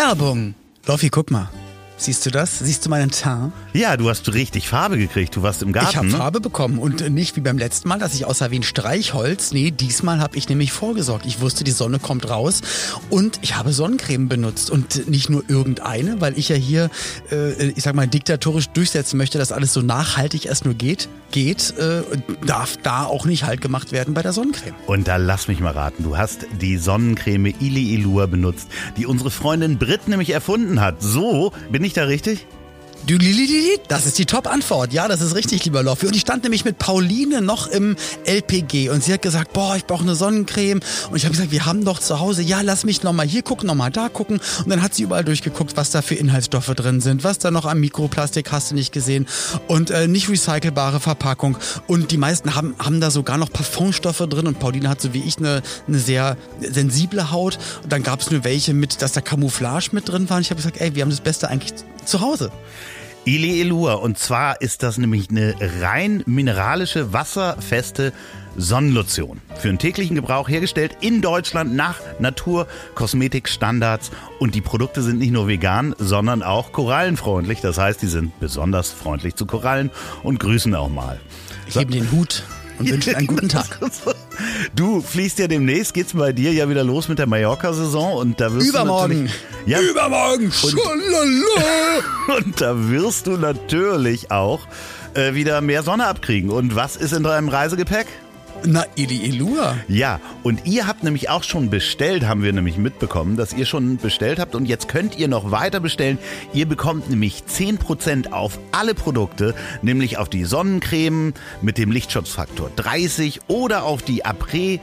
Werbung. Loffi, guck mal. Siehst du das? Siehst du meinen Teint? Ja, du hast richtig Farbe gekriegt. Du warst im Garten. Ich habe ne? Farbe bekommen und nicht wie beim letzten Mal, dass ich aussah wie ein Streichholz. Nee, diesmal habe ich nämlich vorgesorgt. Ich wusste, die Sonne kommt raus und ich habe Sonnencreme benutzt und nicht nur irgendeine, weil ich ja hier, äh, ich sag mal, diktatorisch durchsetzen möchte, dass alles so nachhaltig es nur geht, geht, äh, darf da auch nicht halt gemacht werden bei der Sonnencreme. Und da lass mich mal raten, du hast die Sonnencreme Ili Ilua benutzt, die unsere Freundin Brit nämlich erfunden hat. So, bin ich da richtig? Das ist die Top-Antwort. Ja, das ist richtig, lieber Loffi. Und ich stand nämlich mit Pauline noch im LPG und sie hat gesagt, boah, ich brauche eine Sonnencreme. Und ich habe gesagt, wir haben doch zu Hause, ja, lass mich nochmal hier gucken, nochmal da gucken. Und dann hat sie überall durchgeguckt, was da für Inhaltsstoffe drin sind, was da noch am Mikroplastik hast du nicht gesehen und äh, nicht recycelbare Verpackung. Und die meisten haben, haben da sogar noch Parfumstoffe drin und Pauline hat so wie ich eine, eine sehr sensible Haut. Und dann gab es nur welche mit, dass da Camouflage mit drin war. Und ich habe gesagt, ey, wir haben das Beste eigentlich zu Hause. Ili Elua. Und zwar ist das nämlich eine rein mineralische, wasserfeste Sonnenlotion. Für den täglichen Gebrauch hergestellt in Deutschland nach Naturkosmetikstandards. Und die Produkte sind nicht nur vegan, sondern auch korallenfreundlich. Das heißt, die sind besonders freundlich zu Korallen und grüßen auch mal. Ich hebe den Hut und wünsche einen guten Tag. Du fliegst ja demnächst, geht's bei dir ja wieder los mit der Mallorca-Saison und da wirst Übermorgen. du ja, Übermorgen. Und, und da wirst du natürlich auch äh, wieder mehr Sonne abkriegen. Und was ist in deinem Reisegepäck? Na, Ili Ilua. Ja, und ihr habt nämlich auch schon bestellt, haben wir nämlich mitbekommen, dass ihr schon bestellt habt und jetzt könnt ihr noch weiter bestellen. Ihr bekommt nämlich 10% auf alle Produkte, nämlich auf die Sonnencreme mit dem Lichtschutzfaktor 30 oder auf die Après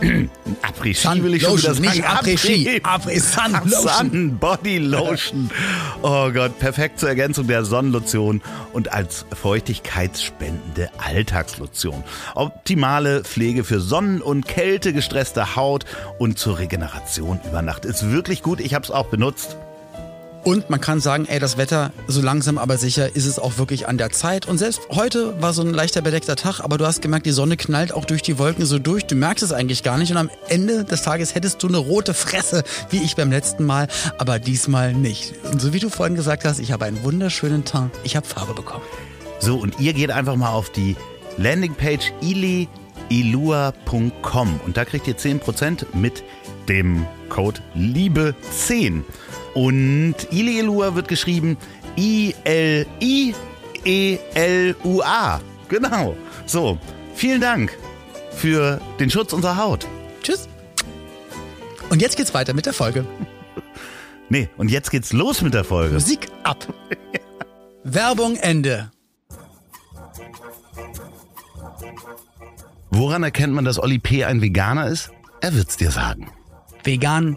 Après-Ski will ich schon wieder sagen. Après-Ski. Après-Sun Sun Body Lotion. Oh Gott, perfekt zur Ergänzung der Sonnenlotion und als feuchtigkeitsspendende Alltagslotion. Optimale Pflege für Sonnen- und Kälte gestresste Haut und zur Regeneration über Nacht. Ist wirklich gut. Ich habe es auch benutzt. Und man kann sagen, ey, das Wetter, so langsam aber sicher ist es auch wirklich an der Zeit. Und selbst heute war so ein leichter bedeckter Tag, aber du hast gemerkt, die Sonne knallt auch durch die Wolken so durch. Du merkst es eigentlich gar nicht. Und am Ende des Tages hättest du eine rote Fresse, wie ich beim letzten Mal, aber diesmal nicht. Und so wie du vorhin gesagt hast, ich habe einen wunderschönen Teint. Ich habe Farbe bekommen. So, und ihr geht einfach mal auf die Landingpage iliilua.com und da kriegt ihr 10% mit dem Code LIEBE10. Und Ilielua wird geschrieben I-L-I-E-L-U-A. Genau. So, vielen Dank für den Schutz unserer Haut. Tschüss. Und jetzt geht's weiter mit der Folge. Nee, und jetzt geht's los mit der Folge. Musik ab. Werbung Ende. Woran erkennt man, dass Olli P. ein Veganer ist? Er wird's dir sagen. Vegan,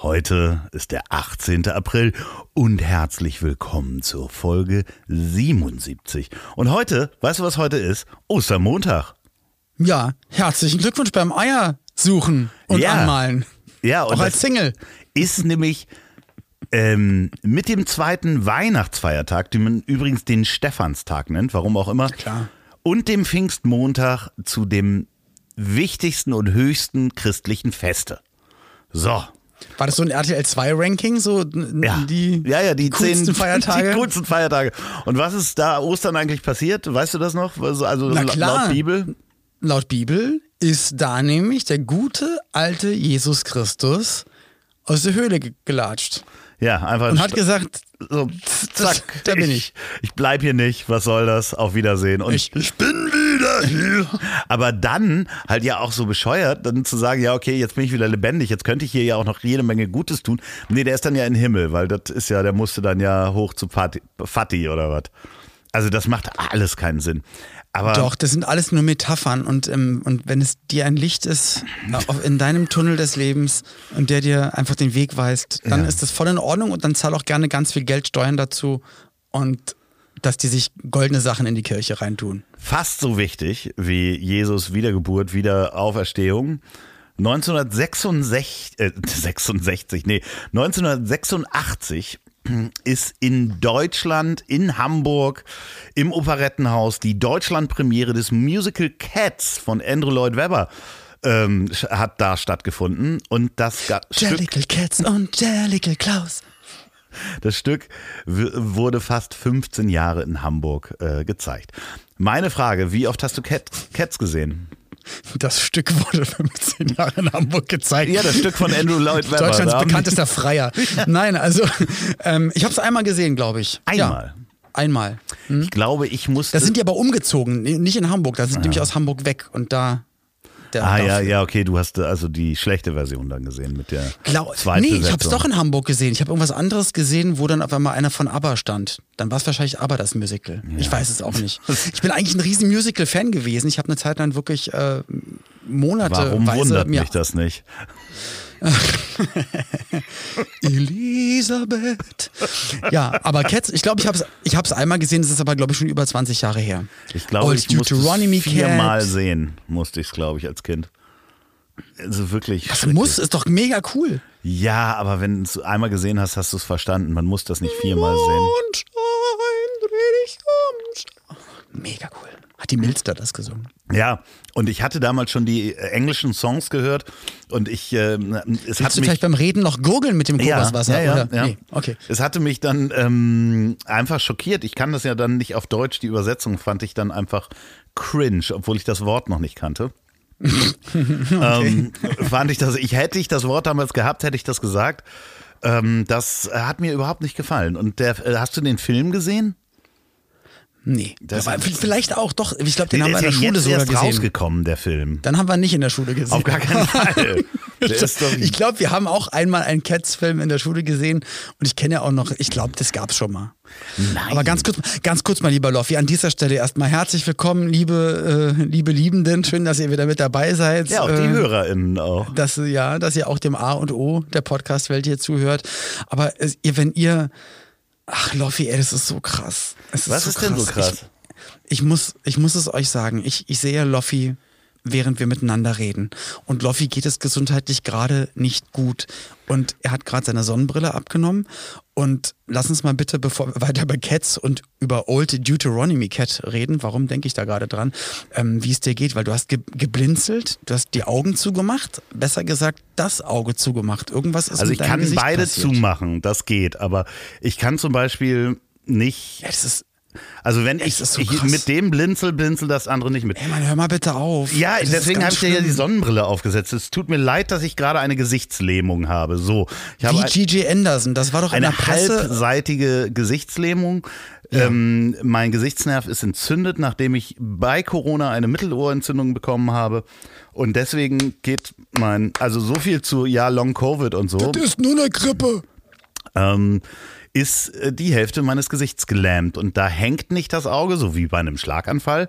Heute ist der 18. April und herzlich willkommen zur Folge 77. Und heute, weißt du, was heute ist? Ostermontag. Ja, herzlichen Glückwunsch beim Eier suchen und Ja. anmalen. Ja, und Auch als Single. ist nämlich ähm, mit dem zweiten Weihnachtsfeiertag, den man übrigens den Stephanstag nennt, warum auch immer, Klar. und dem Pfingstmontag zu dem wichtigsten und höchsten christlichen Feste. So, War das so ein RTL 2 Ranking, so Ja, die, ja, ja, die coolsten zehn Feiertage? Die coolsten Feiertage. Und was ist da Ostern eigentlich passiert? Weißt du das noch? Also, also laut Bibel? Laut Bibel ist da nämlich der gute alte Jesus Christus aus der Höhle ge- gelatscht Ja, einfach und hat gesagt, so, zack, da bin ich. Ich bleib hier nicht. Was soll das? Auf Wiedersehen. Und Ich- ich bin. Aber dann halt ja auch so bescheuert, dann zu sagen, ja, okay, jetzt bin ich wieder lebendig, jetzt könnte ich hier ja auch noch jede Menge Gutes tun. Nee, der ist dann ja in den Himmel, weil das ist ja, der musste dann ja hoch zu Fati, Fati oder was. Also das macht alles keinen Sinn. Aber Doch, das sind alles nur Metaphern und, ähm, und wenn es dir ein Licht ist in deinem Tunnel des Lebens und der dir einfach den Weg weist, dann Ja. ist das voll in Ordnung und dann zahl auch gerne ganz viel Geld Steuern dazu und dass die sich goldene Sachen in die Kirche reintun. Fast so wichtig wie Jesus Wiedergeburt, Wiederauferstehung. 1966, äh, 66, nee, 1986 ist in Deutschland, in Hamburg, im Operettenhaus die Deutschlandpremiere des Musical Cats von Andrew Lloyd Webber ähm, hat da stattgefunden und das Ga- Stück Jellicle Cats und Jellicle Klaus. Das Stück wurde fast 15 Jahre in Hamburg äh, gezeigt. Meine Frage, wie oft hast du Cat, Cats gesehen? Das Stück wurde 15 Jahre in Hamburg gezeigt. Ja, das Stück von Andrew Lloyd Webber. Deutschlands bekanntester Freier. Nein, also ähm, ich habe es einmal gesehen, glaube ich. Einmal? Ja, einmal. Ich glaube, ich musste... Da sind die aber umgezogen, nicht in Hamburg. Da sind die nämlich aus Hamburg weg und da. Der ah ja, ja, okay, du hast äh, also die schlechte Version dann gesehen mit der Glau zweiten nee, ich habe es doch in Hamburg gesehen. Ich habe irgendwas anderes gesehen, wo dann auf einmal einer von ABBA stand. Dann war es wahrscheinlich ABBA das Musical. Ich weiß es auch nicht. Ich bin eigentlich ein riesen Musical-Fan gewesen. Ich habe eine Zeit lang wirklich äh, Monate Warum wundert mich das nicht? Elisabeth. Ja, aber Cats, ich glaube, ich habe es ich hab's einmal gesehen, das ist aber, glaube ich, schon über 20 Jahre her. Ich glaube, ich musste es viermal Cat. sehen, musste ich es, glaube ich, als Kind. Also wirklich. Das schrecklich. muss, ist doch mega cool. Ja, aber wenn du es einmal gesehen hast, hast du es verstanden. Man muss das nicht viermal sehen. Mondschein, dreh dich um. Mega cool. Hat die Milster das gesungen? Ja, und ich hatte damals schon die äh, englischen Songs gehört und ich, äh, es hat Willst du mich vielleicht beim Reden noch gurgeln mit dem Kokoswasser? ja, ja, oder? ja. Nee, okay. Es hatte mich dann ähm, einfach schockiert. Ich kann das ja dann nicht auf Deutsch. Die Übersetzung fand ich dann einfach cringe, obwohl ich das Wort noch nicht kannte. ähm, fand ich das, ich hätte ich das Wort damals gehabt, hätte ich das gesagt. Ähm, das hat mir überhaupt nicht gefallen. Und der, äh, hast du den Film gesehen? Nee. Das- aber vielleicht auch, doch. Ich glaube, den Der haben wir in der Schule jetzt sogar erst gesehen. rausgekommen, der Film. Dann haben wir nicht in der Schule gesehen. Auf gar keinen Fall. Ich glaube, wir haben auch einmal einen Cats-Film in der Schule gesehen und ich kenne ja auch noch, ich glaube, das gab's schon mal. Nein. Aber ganz kurz, ganz kurz mal, lieber Loffi, an dieser Stelle erstmal herzlich willkommen, liebe, äh, liebe Liebenden. Schön, dass ihr wieder mit dabei seid. ja, auch die Äh, HörerInnen auch. dass ja, dass ihr auch dem A und O der Podcast-Welt hier zuhört. Aber es, ihr, wenn ihr, ach Loffi, ey, das ist so krass. Es Was ist denn so krass? Ich, ich muss, ich muss es euch sagen. Ich, ich sehe Loffi, während wir miteinander reden. Und Loffi geht es gesundheitlich gerade nicht gut. Und er hat gerade seine Sonnenbrille abgenommen. Und lass uns mal bitte, bevor wir weiter über Cats und über Old Deuteronomy Cat reden, warum denke ich da gerade dran, ähm, wie es dir geht, weil du hast ge geblinzelt, du hast die Augen zugemacht, besser gesagt das Auge zugemacht. Irgendwas ist Also ich kann Gesicht beide passiert. zumachen, das geht. Aber ich kann zum Beispiel nicht, Ja, das ist, also wenn ich, so ich mit dem blinzel, blinzel das andere nicht mit. ey Mann, hör mal bitte auf. Ja, Das deswegen habe ich dir ja die. Sonnenbrille aufgesetzt. Es tut mir leid, dass ich gerade eine Gesichtslähmung habe. So, ich habe Wie G.G. Anderson, das war doch in eine halbseitige Gesichtslähmung. Ähm, mein Gesichtsnerv ist entzündet, nachdem ich bei Corona eine Mittelohrentzündung bekommen habe. Und deswegen geht mein, also so viel zu, ja, Long Covid und so, Das ist nur eine Grippe. ähm, ist äh, die Hälfte meines Gesichts gelähmt. Und da hängt nicht das Auge, so wie bei einem Schlaganfall.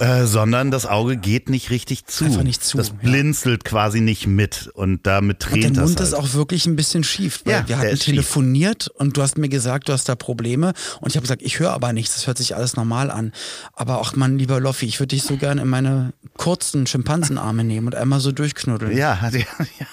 Äh, sondern das Auge geht nicht richtig zu. Einfach nicht zu, Das ja. blinzelt quasi nicht mit und damit Und tränt dein das Mund halt. ist auch wirklich ein bisschen schief. Weil Ja, wir der hatten ist schief. telefoniert und du hast mir gesagt, du hast da Probleme. Und ich habe gesagt, ich höre aber nichts, das hört sich alles normal an. Aber auch mein lieber Loffi, ich würde dich so gern in meine kurzen Schimpansenarme nehmen und einmal so durchknuddeln. ja, ja, ja,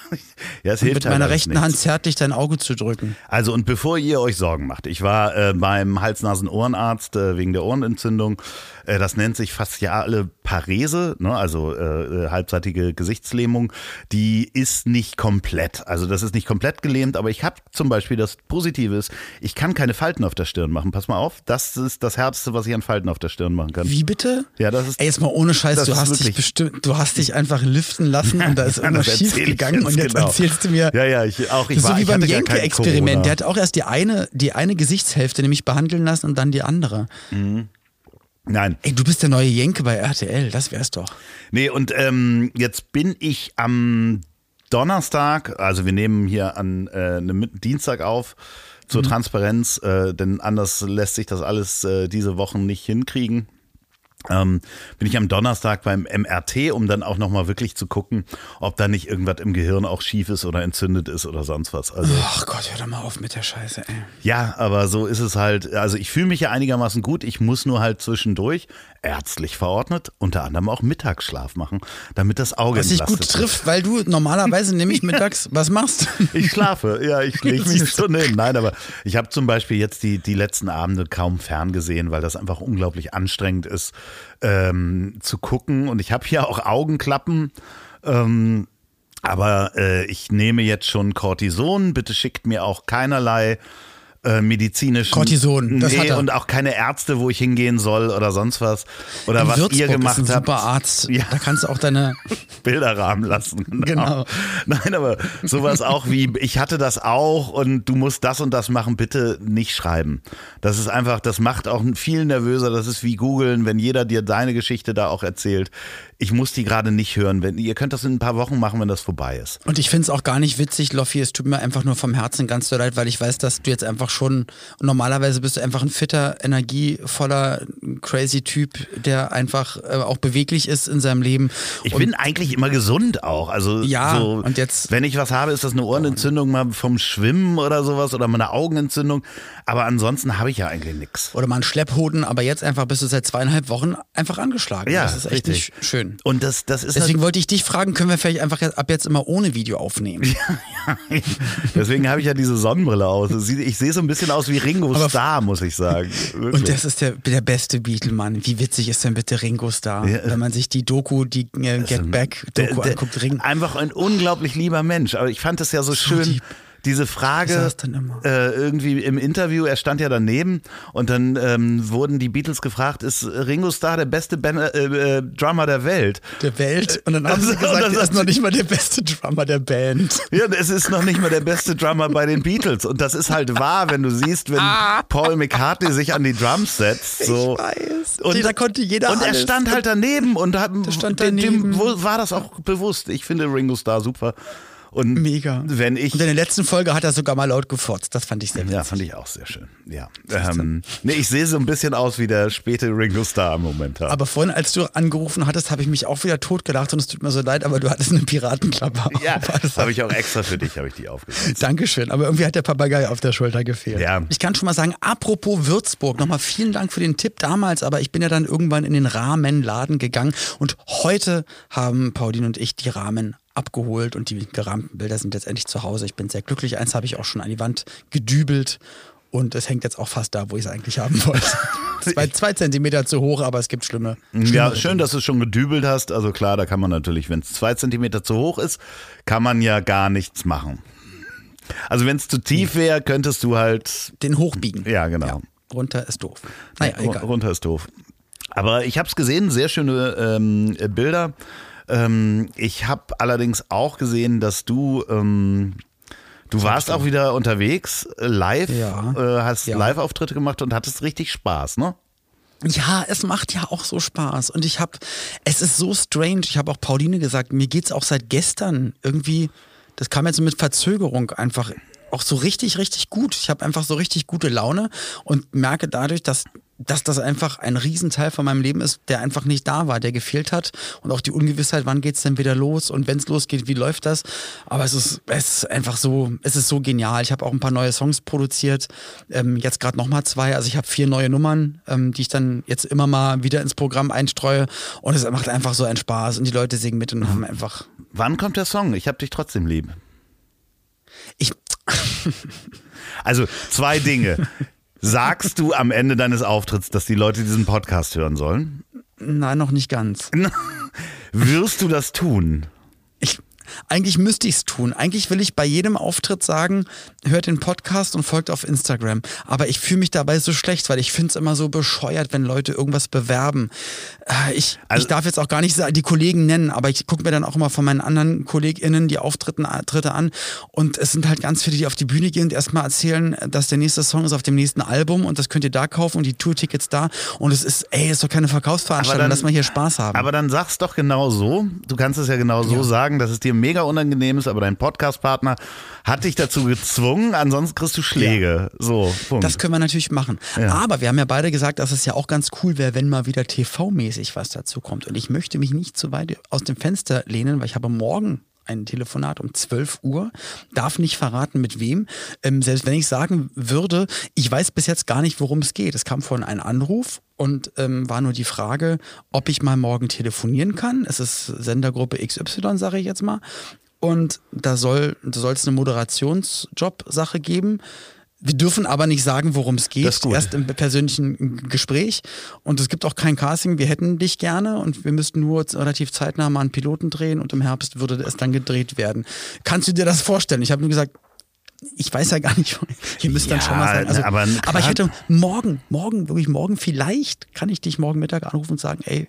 ja, es hilft mit halt meiner alles rechten nichts. Hand zärtlich dein Auge zu drücken. Also und bevor ihr euch Sorgen macht, ich war äh, beim Hals-Nasen-Ohrenarzt äh, wegen der Ohrenentzündung. Äh, das nennt sich fasziale Parese, ne? also äh, äh, halbseitige Gesichtslähmung. Die ist nicht komplett. Also das ist nicht komplett gelähmt, aber ich habe zum Beispiel das Positive ist, ich kann keine Falten auf der Stirn machen. Pass mal auf, das ist das Härteste, was ich an Falten auf der Stirn machen kann. Wie bitte? Ja, das ist Ey, jetzt mal ohne Scheiß, du hast dich bestimmt, du hast dich einfach liften lassen und da ist irgendwas schief gegangen und jetzt genau. Erzählst du mir. Ja, ja, ich auch. Ich Das ist war, so wie beim Jenke-Experiment. Der hat auch erst die eine, die eine Gesichtshälfte nämlich behandeln lassen und dann die andere. Nein, Ey, du bist der neue Jenke bei RTL, das wär's doch. Nee, und ähm, jetzt bin ich am Donnerstag, also wir nehmen hier an äh, einem Dienstag auf zur Transparenz, äh, denn anders lässt sich das alles äh, diese Wochen nicht hinkriegen. Ähm, bin ich am Donnerstag beim MRT, um dann auch nochmal wirklich zu gucken, ob da nicht irgendwas im Gehirn auch schief ist oder entzündet ist oder sonst was. Also, Ach Gott, hör doch mal auf mit der Scheiße, ey. ja, aber so ist es halt. Also ich fühle mich ja einigermaßen gut. Ich muss nur halt zwischendurch ärztlich verordnet, unter anderem auch Mittagsschlaf machen, damit das Auge Was dich gut trifft, weil du normalerweise nämlich mittags was machst. Ich schlafe, ja, ich lege mich eine. Stunde hin. Nein, aber ich habe zum Beispiel jetzt die, die letzten Abende kaum ferngesehen, weil das einfach unglaublich anstrengend ist ähm, zu gucken. Und ich habe hier auch Augenklappen. Ähm, aber äh, ich nehme jetzt schon Cortison. Bitte schickt mir auch keinerlei äh, medizinischen Cortison, das nee, hat er. und auch keine Ärzte, wo ich hingehen soll oder sonst was. Oder In was Würzburg ihr gemacht ist ein habt. super Arzt. Ja. Da kannst du auch deine. Bilder rahmen lassen. Genau. Genau. Nein, aber sowas auch wie, ich hatte das auch und du musst das und das machen, bitte nicht schreiben. Das ist einfach, das macht auch viel nervöser. Das ist wie googeln, wenn jeder dir deine Geschichte da auch erzählt. Ich muss die gerade nicht hören. Wenn, ihr könnt das in ein paar Wochen machen, wenn das vorbei ist. Und ich finde es auch gar nicht witzig, Loffi. Es tut mir einfach nur vom Herzen ganz so leid, weil ich weiß, dass du jetzt einfach schon. Normalerweise bist du einfach ein fitter, energievoller, crazy Typ, der einfach äh, auch beweglich ist in seinem Leben. Ich Und bin eigentlich immer gesund auch. Also Ja, so, und jetzt- wenn ich was habe, ist das eine Ohrenentzündung mal vom Schwimmen oder sowas oder mal eine Augenentzündung. Aber ansonsten habe ich ja eigentlich nichts. Oder mal einen Schlepphoden, aber jetzt einfach bist du seit zweieinhalb Wochen einfach angeschlagen. Ja, das ist echt richtig. nicht schön. Und das, das ist Deswegen wollte ich dich fragen, können wir vielleicht einfach ab jetzt immer ohne Video aufnehmen? Deswegen habe ich ja diese Sonnenbrille aus. Ich sehe so ein bisschen aus wie Ringo Aber- Starr, muss ich sagen. Wirklich. Und das ist der, der beste Beatle-Mann. Wie witzig ist denn bitte Ringo Starr? Ja. Wenn man sich die Doku, die äh, Get Back-Doku Der- der- anguckt, Ring. Einfach ein unglaublich lieber Mensch. Aber ich fand es ja so, schön. lieb. Diese Frage äh, irgendwie im Interview, er stand ja daneben und dann ähm, wurden die Beatles gefragt, ist Ringo Starr der beste ben äh, äh, Drummer der Welt? der Welt. Und dann haben sie Also, gesagt, das er ist noch nicht mal der beste Drummer der Band. Ja, es ist noch nicht mal der beste Drummer bei den Beatles. Und das ist halt wahr, wenn du siehst, wenn Paul McCartney sich an die Drums setzt. So. Ah. Ich weiß. Und, da konnte jeder Und er alles. stand halt daneben und hat, stand dem, daneben. dem wo- war das auch bewusst. Ich finde Ringo Starr super. Und Mega. wenn ich Und in der letzten Folge hat er sogar mal laut gefurzt. Das fand ich sehr witzig. ja, fand ich auch sehr schön. Ja. Ähm, nee, ich sehe so ein bisschen aus wie der späte Ringo Starr momentan. Aber vorhin, als du angerufen hattest, habe ich mich auch wieder totgelacht und es tut mir so leid, aber du hattest eine Piratenklappe. auf. ja, Das habe ich auch extra für dich, habe ich die aufgesetzt. Dankeschön, aber irgendwie hat der Papagei auf der Schulter gefehlt. Ja. Ich kann schon mal sagen, apropos Würzburg, nochmal vielen Dank für den Tipp damals, aber ich bin ja dann irgendwann in den Rahmenladen gegangen und heute haben Pauline und ich die Rahmen abgeholt und die gerahmten Bilder sind jetzt endlich zu Hause. Ich bin sehr glücklich. Eins habe ich auch schon an die Wand gedübelt und es hängt jetzt auch fast da, wo ich es eigentlich haben wollte. zwei, zwei Zentimeter zu hoch, aber es gibt schlimme. Ja, schön, dass du es schon gedübelt hast. Also klar, da kann man natürlich, wenn es zwei Zentimeter zu hoch ist, kann man ja gar nichts machen. Also wenn es zu tief wäre, könntest du halt, Den hochbiegen. ja genau. Runter ist doof. Naja, egal. Runter ist doof. Aber ich habe es gesehen, sehr schöne ähm, Bilder. Ähm, ich habe allerdings auch gesehen, dass du ähm, du warst auch wieder unterwegs, äh, live, Ja. äh, hast Ja. Live-Auftritte gemacht und hattest richtig Spaß, ne? Ja, es macht ja auch so Spaß. Und ich habe, es ist so strange. Ich habe auch Pauline gesagt, mir geht's auch seit gestern irgendwie, das kam jetzt mit Verzögerung einfach auch so richtig, richtig gut. Ich habe einfach so richtig gute Laune und merke dadurch, dass dass das einfach ein Riesenteil von meinem Leben ist, der einfach nicht da war, der gefehlt hat. Und auch die Ungewissheit, wann geht's denn wieder los und wenn es losgeht, wie läuft das? Aber es ist, es ist einfach so, es ist so genial. Ich habe auch ein paar neue Songs produziert, ähm, jetzt gerade nochmal zwei. Also ich habe vier neue Nummern, ähm, die ich dann jetzt immer mal wieder ins Programm einstreue. Und es macht einfach so einen Spaß und die Leute singen mit und haben einfach. Wann kommt der Song? Ich hab dich trotzdem lieb. Ich, Also zwei Dinge. Sagst du am Ende deines Auftritts, dass die Leute diesen Podcast hören sollen? nein, noch nicht ganz. Wirst du das tun? Ich, eigentlich müsste ich es tun. Eigentlich will ich bei jedem Auftritt sagen, hört den Podcast und folgt auf Instagram. Aber ich fühle mich dabei so schlecht, weil ich finde es immer so bescheuert, wenn Leute irgendwas bewerben. Äh, Ich, Also- ich darf jetzt auch gar nicht die Kollegen nennen, aber ich gucke mir dann auch immer von meinen anderen KollegInnen die Auftritte Tritte an. Und es sind halt ganz viele, die auf die Bühne gehen und erstmal erzählen, dass der nächste Song ist auf dem nächsten Album und das könnt ihr da kaufen und die Tourtickets da. Und es ist, ey, ist doch keine Verkaufsveranstaltung, lass mal hier Spaß haben. Aber dann sag's doch genau so. Du kannst es ja genau so sagen, dass es dir mega unangenehm ist, aber dein Podcast-Partner hat dich dazu gezwungen, ansonsten kriegst du Schläge. So, Punkt. Das können wir natürlich machen. Ja. Aber wir haben ja beide gesagt, dass es ja auch ganz cool wäre, wenn mal wieder TV-mäßig was dazu kommt. Und ich möchte mich nicht zu weit aus dem Fenster lehnen, weil ich habe morgen ein Telefonat um 12 Uhr, darf nicht verraten mit wem. Ähm, selbst wenn ich sagen würde, ich weiß bis jetzt gar nicht, worum es geht. Es kam vorhin ein Anruf und ähm, war nur die Frage, ob ich mal morgen telefonieren kann. Es ist Sendergruppe XY, sage ich jetzt mal. Und da soll da es eine Moderationsjob-Sache geben. Wir dürfen aber nicht sagen, worum es Das geht, erst im persönlichen Gespräch. Und es gibt auch kein Casting. Wir hätten dich gerne und wir müssten nur relativ zeitnah mal einen Piloten drehen und im Herbst würde es dann gedreht werden. Kannst du dir das vorstellen? Ich habe nur gesagt, ich weiß ja gar nicht, hier müsste dann Ja, schon was sein. Also, aber aber, ich hätte morgen, morgen, wirklich morgen, vielleicht kann ich dich morgen Mittag anrufen und sagen, ey,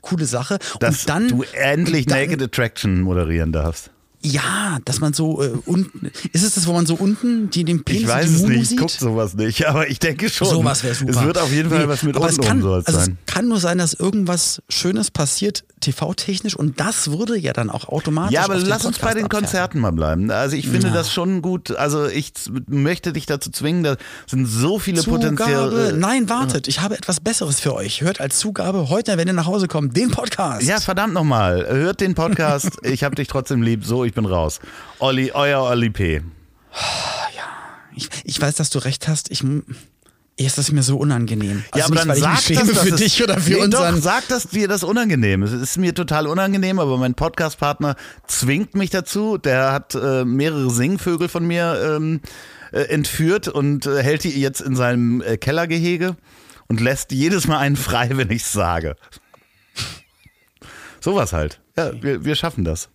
coole Sache. Dass und dann, du endlich Naked Attraction moderieren darfst. Ja, dass man so äh, unten, ist es das, wo man so unten die, den Penis Ich weiß es Mumu nicht, ich guck sowas nicht, aber ich denke schon. Sowas wäre super. Es wird auf jeden Fall Nee, was mit aber es unten kann, soll es also sein. Es kann nur sein, dass irgendwas Schönes passiert, TV-technisch, und das würde ja dann auch automatisch. Ja, aber lass uns bei den abfärben. Konzerten mal bleiben. Also ich finde Ja. das schon gut. Also ich möchte dich dazu zwingen, da sind so viele Zugabe. potenzielle. Nein, wartet, ich habe etwas Besseres für euch. Hört als Zugabe heute, wenn ihr nach Hause kommt, den Podcast. Ja, verdammt nochmal. Hört den Podcast. ich hab dich trotzdem lieb. So, ich bin raus. Olli, euer Olli P. Ich, ich weiß, dass du recht hast. Ich, ist das mir so unangenehm. ja, aber dann sag das, für es- dich oder für nee, unseren. Doch, sag, dass dir das unangenehm ist. Es ist mir total unangenehm, aber mein Podcast-Partner zwingt mich dazu. Der hat äh, mehrere Singvögel von mir ähm, äh, entführt und äh, hält die jetzt in seinem äh, Kellergehege und lässt jedes Mal einen frei, wenn ich sage. Sowas halt. Ja, wir, wir schaffen das.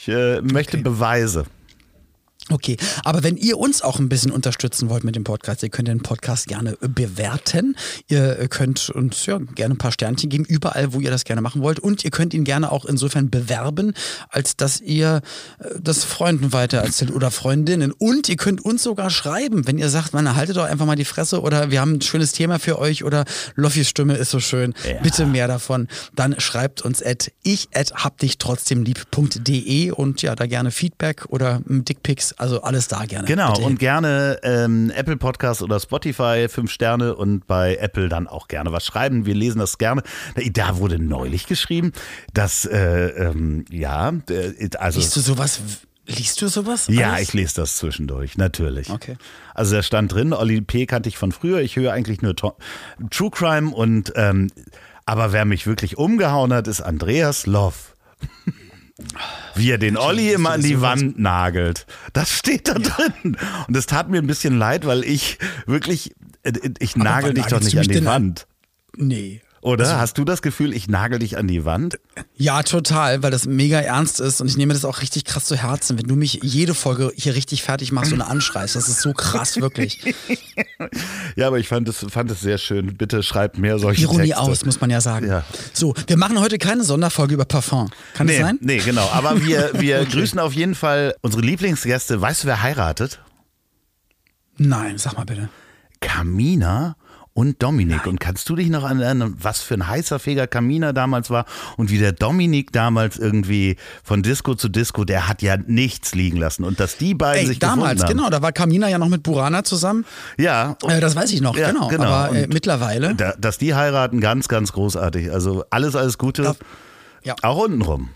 Ich äh, möchte Okay. Beweise. Okay, aber wenn ihr uns auch ein bisschen unterstützen wollt mit dem Podcast, ihr könnt den Podcast gerne äh, bewerten. Ihr äh, könnt uns ja gerne ein paar Sternchen geben, überall, wo ihr das gerne machen wollt. Und ihr könnt ihn gerne auch insofern bewerben, als dass ihr äh, das Freunden weitererzählt oder Freundinnen. Und ihr könnt uns sogar schreiben, wenn ihr sagt, man, haltet doch einfach mal die Fresse oder wir haben ein schönes Thema für euch oder Loffis Stimme ist so schön. Ja. Bitte mehr davon. Dann schreibt uns at ich at habdichtrotzdemlieb.de und ja, da gerne Feedback oder mm, Dickpics, also alles da gerne. Genau, Bitte. und gerne ähm, Apple Podcast oder Spotify, fünf Sterne und bei Apple dann auch gerne was schreiben. Wir lesen das gerne. Da, wurde neulich geschrieben, dass, äh, ähm, ja, äh, also. Liest du sowas? Liest du sowas? Ja, alles? ich lese das zwischendurch, natürlich. Okay. Also da stand drin, Olli P. kannte ich von früher, ich höre eigentlich nur To- True Crime und ähm, aber wer mich wirklich umgehauen hat, ist Andreas Love. Wie er den Olli immer an die? Wand nagelt. Das steht da drin. Und es tat mir ein bisschen leid, weil ich wirklich, äh, ich nagel dich doch nicht an die denn an? Wand. Nee. Oder? Hast du das Gefühl, ich nagel dich an die Wand? Ja, total, weil das mega ernst ist und ich nehme das auch richtig krass zu Herzen, wenn du mich jede Folge hier richtig fertig machst und anschreist. Das ist so krass, wirklich. Ja, aber ich fand es, fand es sehr schön. Bitte schreibt mehr solche Ironie Texte. aus, muss man ja sagen. Ja. So, wir machen heute keine Sonderfolge über Parfum. Kann Nee, das sein? nee, genau. Aber wir, wir grüßen auf jeden Fall unsere Lieblingsgäste. Weißt du, wer heiratet? Nein, sag mal bitte. Kamina und Dominik. Und kannst du dich noch erinnern, was für ein heißer Feger Kamina damals war und wie der Dominik damals irgendwie von Disco zu Disco, der hat ja nichts liegen lassen. Und dass die beiden Ey, sich damals, genau, da war Kamina ja noch mit Burana zusammen. Ja, Äh, das weiß ich noch, Ja, genau. genau. Aber äh, mittlerweile. da, dass die heiraten, ganz, ganz großartig. Also alles, alles Gute. Ja. Ja. Auch untenrum.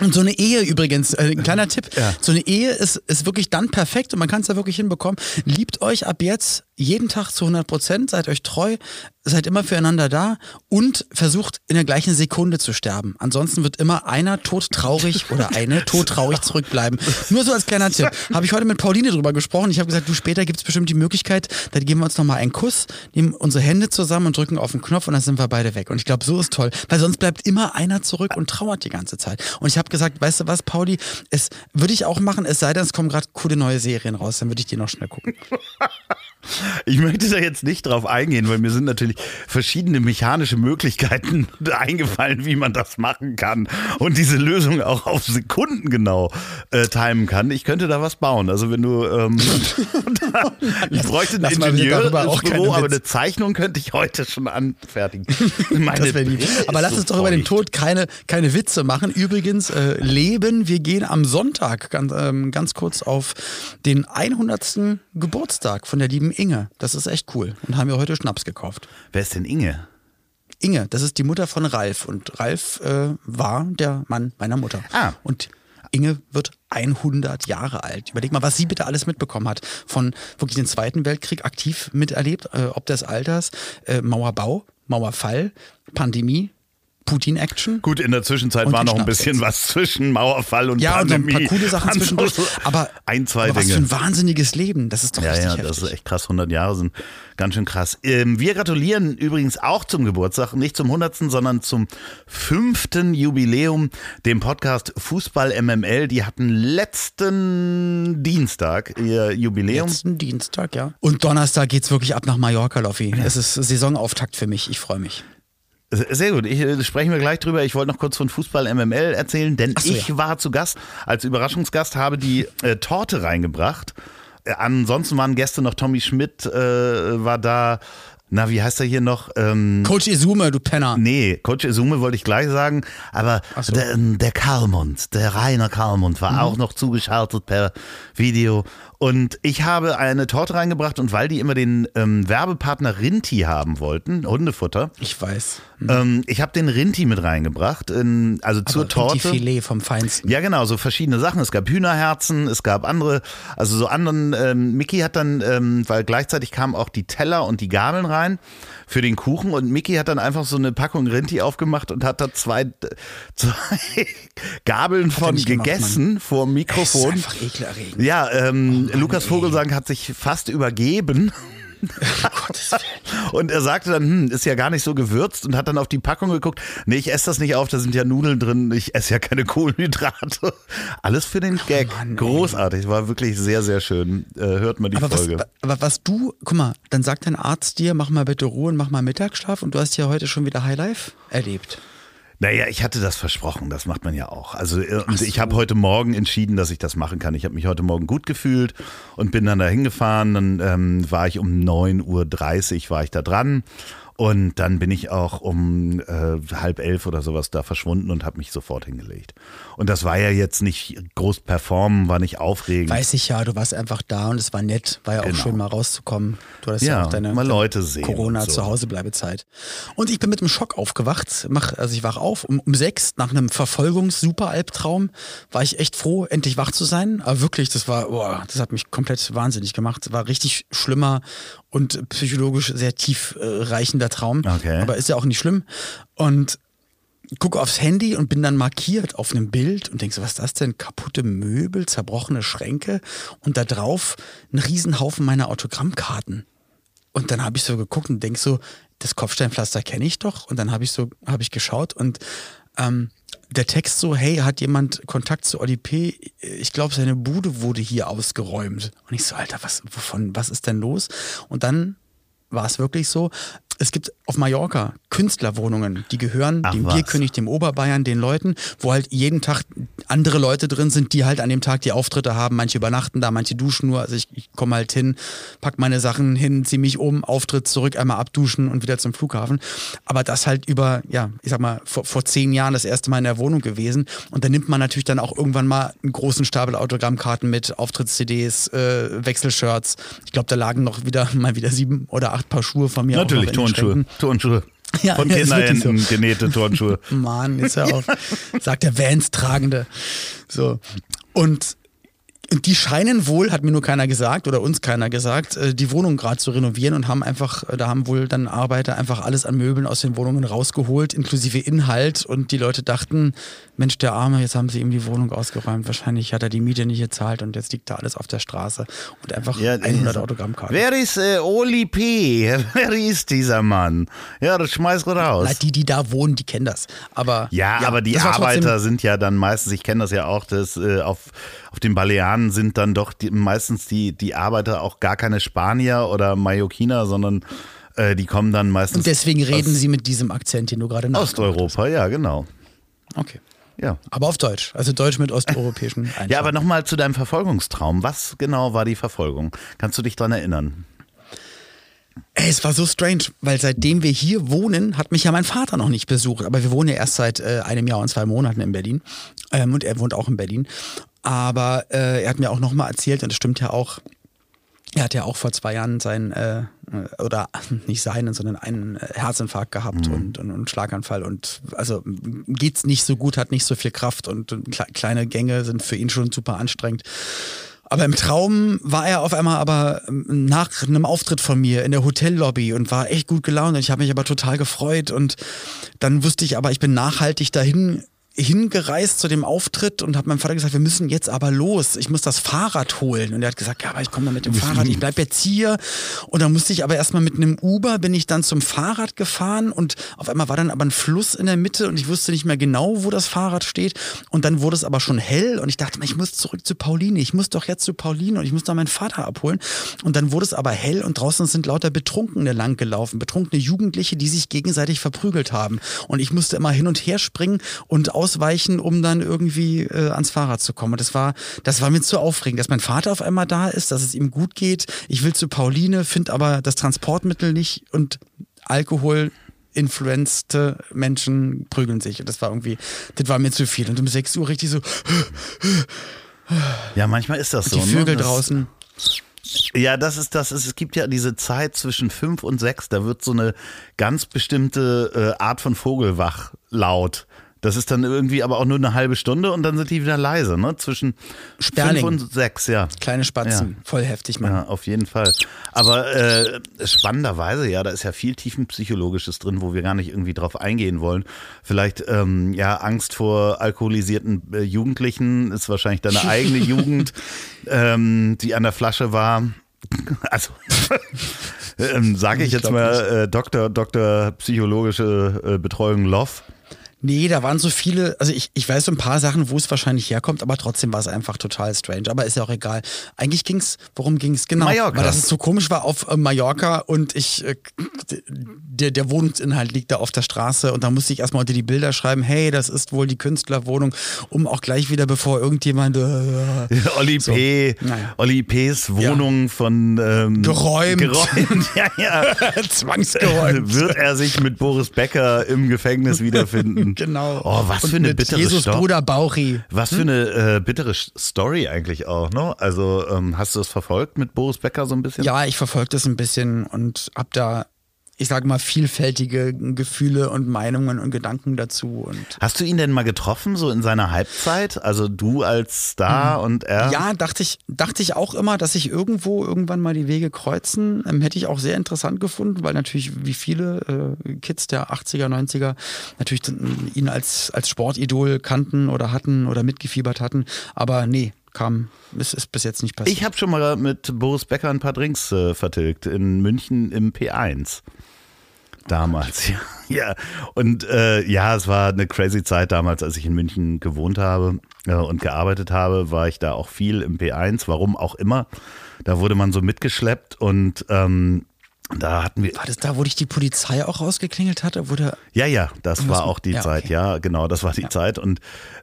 Und so eine Ehe übrigens, äh, ein kleiner Tipp, Ja. so eine Ehe ist, ist wirklich dann perfekt und man kann es da wirklich hinbekommen. Liebt euch ab jetzt jeden Tag zu 100 Prozent, seid euch treu, seid immer füreinander da und versucht in der gleichen Sekunde zu sterben. Ansonsten wird immer einer todtraurig oder eine todtraurig zurückbleiben. Nur so als kleiner Tipp. Habe ich heute mit Pauline drüber gesprochen. Ich habe gesagt, du später gibt es bestimmt die Möglichkeit, da geben wir uns nochmal einen Kuss, nehmen unsere Hände zusammen und drücken auf den Knopf und dann sind wir beide weg. Und ich glaube, so ist toll, weil sonst bleibt immer einer zurück und trauert die ganze Zeit. Und ich habe gesagt, weißt du was, Pauli, es würde ich auch machen, es sei denn, es kommen gerade coole neue Serien raus, dann würde ich die noch schnell gucken. Ich möchte da jetzt nicht drauf eingehen, weil mir sind natürlich verschiedene mechanische Möglichkeiten eingefallen, wie man das machen kann und diese Lösung auch auf Sekunden genau äh, timen kann. Ich könnte da was bauen. Also wenn du, ähm, ich bräuchte einen Ingenieur ins auch Büro, aber eine Zeichnung könnte ich heute schon anfertigen. Aber lass uns doch über den Tod keine, keine Witze machen. Übrigens, äh, Leben, wir gehen am Sonntag ganz, ähm, ganz kurz auf den 100. Geburtstag von der lieben Inge. Das ist echt cool. Und haben wir heute Schnaps gekauft. Wer ist denn Inge? Inge, das ist die Mutter von Ralf. Und Ralf äh, war der Mann meiner Mutter. Ah. Und Inge wird 100 Jahre alt. Überleg mal, was sie bitte alles mitbekommen hat. Von wirklich den Zweiten Weltkrieg aktiv miterlebt, äh, ob des Alters, äh, Mauerbau, Mauerfall, Pandemie, Putin-Action. Gut, in der Zwischenzeit Und war noch ein bisschen jetzt. was zwischen Mauerfall und Ja, und noch ein Pandemie. paar coole Sachen zwischendurch. Aber, ein, zwei aber was Dinge. für ein wahnsinniges Leben. Das ist doch Ja, richtig ja, heftig. das ist echt krass. 100 Jahre sind ganz schön krass. Ähm, wir gratulieren übrigens auch zum Geburtstag, nicht zum 100., sondern zum fünften Jubiläum, dem Podcast Fußball MML. Die hatten letzten Dienstag ihr Jubiläum. Letzten Dienstag, ja. Und Donnerstag geht's wirklich ab nach Mallorca, Loffi. Es ist Saisonauftakt für mich. Ich freue mich. Sehr gut, ich, äh, sprechen wir gleich drüber. Ich wollte noch kurz von Fußball MML erzählen, denn so, ich ja. war zu Gast, als Überraschungsgast, habe die äh, Torte reingebracht. Äh, ansonsten waren Gäste noch Tommy Schmidt, äh, war da. Na, wie heißt er hier noch? Ähm, Coach Izume, du Penner. Nee, Coach Izume wollte ich gleich sagen, aber so. Mhm. der, der Karlmund, der Rainer Karlmund war auch noch zugeschaltet per Video. Und ich habe eine Torte reingebracht und weil die immer den ähm, Werbepartner Rinti haben wollten, Hundefutter, Ich weiß. ähm, ich habe den Rinti mit reingebracht, in, also zur Aber Torte. Filet vom Feinsten. Ja, genau, so verschiedene Sachen. Es gab Hühnerherzen, es gab andere, also so anderen. Ähm, Mickey hat dann, ähm, weil gleichzeitig kamen auch die Teller und die Gabeln rein für den Kuchen und Mickey hat dann einfach so eine Packung Rinti aufgemacht und hat da zwei, zwei Gabeln von nicht gemacht, gegessen vor dem Das ist Mikrofon. einfach ekelerregend. Ja, ähm, Mann, Lukas. Vogelsang hat sich fast übergeben. Und er sagte dann, hm, ist ja gar nicht so gewürzt und hat dann auf die Packung geguckt. Nee, ich esse das nicht auf, da sind ja Nudeln drin, ich esse ja keine Kohlenhydrate. Alles für den Gag. Mann. Großartig, war wirklich sehr, sehr schön. Äh, hört mal die Aber was, Folge. aber was du, guck mal, dann sagt dein Arzt dir, mach mal bitte Ruhe und mach mal Mittagsschlaf und du hast ja heute schon wieder Highlife erlebt. Naja, ich hatte das versprochen, das macht man ja auch. Also äh, und so. ich habe heute Morgen entschieden, dass ich das machen kann. Ich habe mich heute Morgen gut gefühlt und bin dann da hingefahren. Dann ähm, war ich um 9.30 Uhr war ich da dran. Und dann bin ich auch um äh, halb elf oder sowas da verschwunden und habe mich sofort hingelegt. Und das war ja jetzt nicht groß performen, war nicht aufregend. Weiß ich ja, du warst einfach da und es war nett, war ja auch Genau. schön mal rauszukommen. Du hattest ja, Ja, auch deine, mal Leute sehen Corona so. zu Hause Bleibezeit. Und ich bin mit einem Schock aufgewacht. Mach, also ich wach auf um, um sechs nach einem Verfolgungs-Super-Albtraum. War ich echt froh, endlich wach zu sein. Aber wirklich, das war, boah, das hat mich komplett wahnsinnig gemacht. War richtig schlimmer und psychologisch sehr tiefreichender Traum. Okay. Aber ist ja auch nicht schlimm. Und gucke aufs Handy und bin dann markiert auf einem Bild und denke so, was ist das denn? Kaputte Möbel, zerbrochene Schränke und da drauf ein Riesenhaufen meiner Autogrammkarten. Und dann habe ich so geguckt und denk so, das Kopfsteinpflaster kenne ich doch. Und dann habe ich so, habe ich geschaut und ähm, der Text so, hey, hat jemand Kontakt zu Oli P? Ich glaube, seine Bude wurde hier ausgeräumt. Und ich so, Alter, was, wovon, was ist denn los? Und dann war es wirklich so. Es gibt auf Mallorca Künstlerwohnungen, die gehören Ach, dem was. Bierkönig, dem Oberbayern, den Leuten, wo halt jeden Tag andere Leute drin sind, die halt an dem Tag die Auftritte haben. Manche übernachten da, manche duschen nur. Also ich, ich komme halt hin, pack meine Sachen hin, zieh mich um, Auftritt zurück, einmal abduschen und wieder zum Flughafen. Aber das halt über, ja, ich sag mal, vor, vor zehn Jahren das erste Mal in der Wohnung gewesen. Und da nimmt man natürlich dann auch irgendwann mal einen großen Stapel Autogrammkarten mit, Auftritts-CDs, äh, Wechselshirts. Ich glaube, da lagen noch wieder mal wieder sieben oder acht Paar Schuhe von mir. Natürlich, Turnschuhe. Turnschuhe. Ja, Von Kinderhänden genähte Turnschuhe. Mann, ist ja auch, sagt der Vans-Tragende. So. Und die scheinen wohl, hat mir nur keiner gesagt oder uns keiner gesagt, äh, die Wohnung gerade zu renovieren und haben einfach, äh, da haben wohl dann Arbeiter einfach alles an Möbeln aus den Wohnungen rausgeholt, inklusive Inhalt. Und die Leute dachten, Mensch, der Arme, jetzt haben sie ihm die Wohnung ausgeräumt. Wahrscheinlich hat er die Miete nicht gezahlt und jetzt liegt da alles auf der Straße. Und einfach Ja, 100 äh, Autogrammkarten. Wer ist äh, Oli P? Wer ist dieser Mann? Ja, das schmeißt gut raus. Na, die, die da wohnen, die kennen das. Aber Ja, aber die Arbeiter sind ja dann meistens, ich kenne das ja auch, das äh, auf, auf den Balearen sind dann doch die, meistens die, die Arbeiter auch gar keine Spanier oder Mallorquiner, sondern äh, die kommen dann meistens. Und deswegen reden sie mit diesem Akzent, den du gerade Osteuropa, ja, genau. Okay. Ja. Aber auf Deutsch, also Deutsch mit osteuropäischen Einschlag. Ja, aber nochmal zu deinem Verfolgungstraum. Was genau war die Verfolgung? Kannst du dich dran erinnern? Ey, es war so strange, weil seitdem wir hier wohnen, hat mich ja mein Vater noch nicht besucht. Aber wir wohnen ja erst seit äh, einem Jahr und zwei Monaten in Berlin. Ähm, und er wohnt auch in Berlin. Aber äh, er hat mir auch nochmal erzählt, und das stimmt ja auch, er hat ja auch vor zwei Jahren seinen, äh, oder nicht seinen, sondern einen Herzinfarkt gehabt mhm. und, und, und Schlaganfall und also geht's nicht so gut, hat nicht so viel Kraft und kleine Gänge sind für ihn schon super anstrengend. Aber im Traum war er auf einmal aber nach einem Auftritt von mir in der Hotellobby und war echt gut gelaunt. Ich habe mich aber total gefreut und dann wusste ich aber, ich bin nachhaltig dahin hingereist zu dem Auftritt und habe meinem Vater gesagt, wir müssen jetzt aber los. Ich muss das Fahrrad holen. Und er hat gesagt, ja, aber ich komme da mit dem Fahrrad, ich bleib jetzt hier. Und dann musste ich aber erstmal mit einem Uber, bin ich dann zum Fahrrad gefahren und auf einmal war dann aber ein Fluss in der Mitte und ich wusste nicht mehr genau, wo das Fahrrad steht. Und dann wurde es aber schon hell und ich dachte, ich muss zurück zu Pauline. Ich muss doch jetzt zu Pauline und ich muss da meinen Vater abholen. Und dann wurde es aber hell und draußen sind lauter Betrunkene langgelaufen. Betrunkene Jugendliche, die sich gegenseitig verprügelt haben. Und ich musste immer hin und her springen und ausweichen, um dann irgendwie äh, ans Fahrrad zu kommen. Und das war, das war mir zu aufregend, dass mein Vater auf einmal da ist, dass es ihm gut geht. Ich will zu Pauline, finde aber das Transportmittel nicht und Alkohol influenzte Menschen prügeln sich. Und das war irgendwie, das war mir zu viel. Und um 6 Uhr richtig so. Ja, manchmal ist das so. Die Vögel ne? draußen. Ja, das ist das. Ist, es gibt ja diese Zeit zwischen fünf und sechs. Da wird so eine ganz bestimmte äh, Art von Vogel wach laut. Das ist dann irgendwie aber auch nur eine halbe Stunde und dann sind die wieder leise, ne? Zwischen Sperling. fünf und sechs, ja. Kleine Spatzen, Ja. voll heftig, Mann. Ja, auf jeden Fall. Aber äh, spannenderweise, ja, da ist ja viel tiefenpsychologisches drin, wo wir gar nicht irgendwie drauf eingehen wollen. Vielleicht, ähm, ja, Angst vor alkoholisierten äh, Jugendlichen ist wahrscheinlich deine eigene Jugend, ähm, die an der Flasche war. Also, ähm, sage ich, Ich jetzt mal äh, Doktor, Doktor psychologische äh, Betreuung Love. Nee, da waren so viele, also ich, ich weiß so ein paar Sachen, wo es wahrscheinlich herkommt, aber trotzdem war es einfach total strange. Aber ist ja auch egal. Eigentlich ging's, worum ging's? Genau, Mallorca. weil das es so komisch war auf äh, Mallorca und ich, äh, der, der Wohnungsinhalt liegt da auf der Straße und da musste ich erstmal unter die Bilder schreiben, hey, das ist wohl die Künstlerwohnung, um auch gleich wieder, bevor irgendjemand äh, Olli So. P. Naja. Olli P.'s Wohnung von ähm, Geräumt. geräumt. Ja, ja. zwangsgeräumt. Wird er sich mit Boris Becker im Gefängnis wiederfinden? Genau. Oh, was Und für eine bittere Jesus Story. Bruder Bauchi. Was für eine äh, bittere Story eigentlich auch, ne? Also ähm, hast du das verfolgt mit Boris Becker so ein bisschen? Ja, ich verfolge das ein bisschen und hab da, ich sage mal, vielfältige Gefühle und Meinungen und Gedanken dazu. Und Hast du ihn denn mal getroffen, so in seiner Halbzeit? Also du als Star und er? Mhm. ja, dachte ich, dachte ich auch immer, dass sich irgendwo irgendwann mal die Wege kreuzen. Ähm, hätte ich auch sehr interessant gefunden, weil natürlich wie viele äh, Kids der 80er, 90er natürlich ihn als, als Sportidol kannten oder hatten oder mitgefiebert hatten. Aber nee, kam, es ist bis jetzt nicht passiert. Ich habe schon mal mit Boris Becker ein paar Drinks äh, vertilgt in München im P1. Damals, ja. ja. Und äh, ja, es war eine crazy Zeit damals, als ich in München gewohnt habe äh, und gearbeitet habe, war ich da auch viel im P1, warum auch immer. Da wurde man so mitgeschleppt und ähm, da hatten wir. war das da, wo dich die Polizei auch rausgeklingelt hatte? Wo der Ja, ja, das war auch die ja, Zeit, okay. ja, genau, das war die Zeit. Und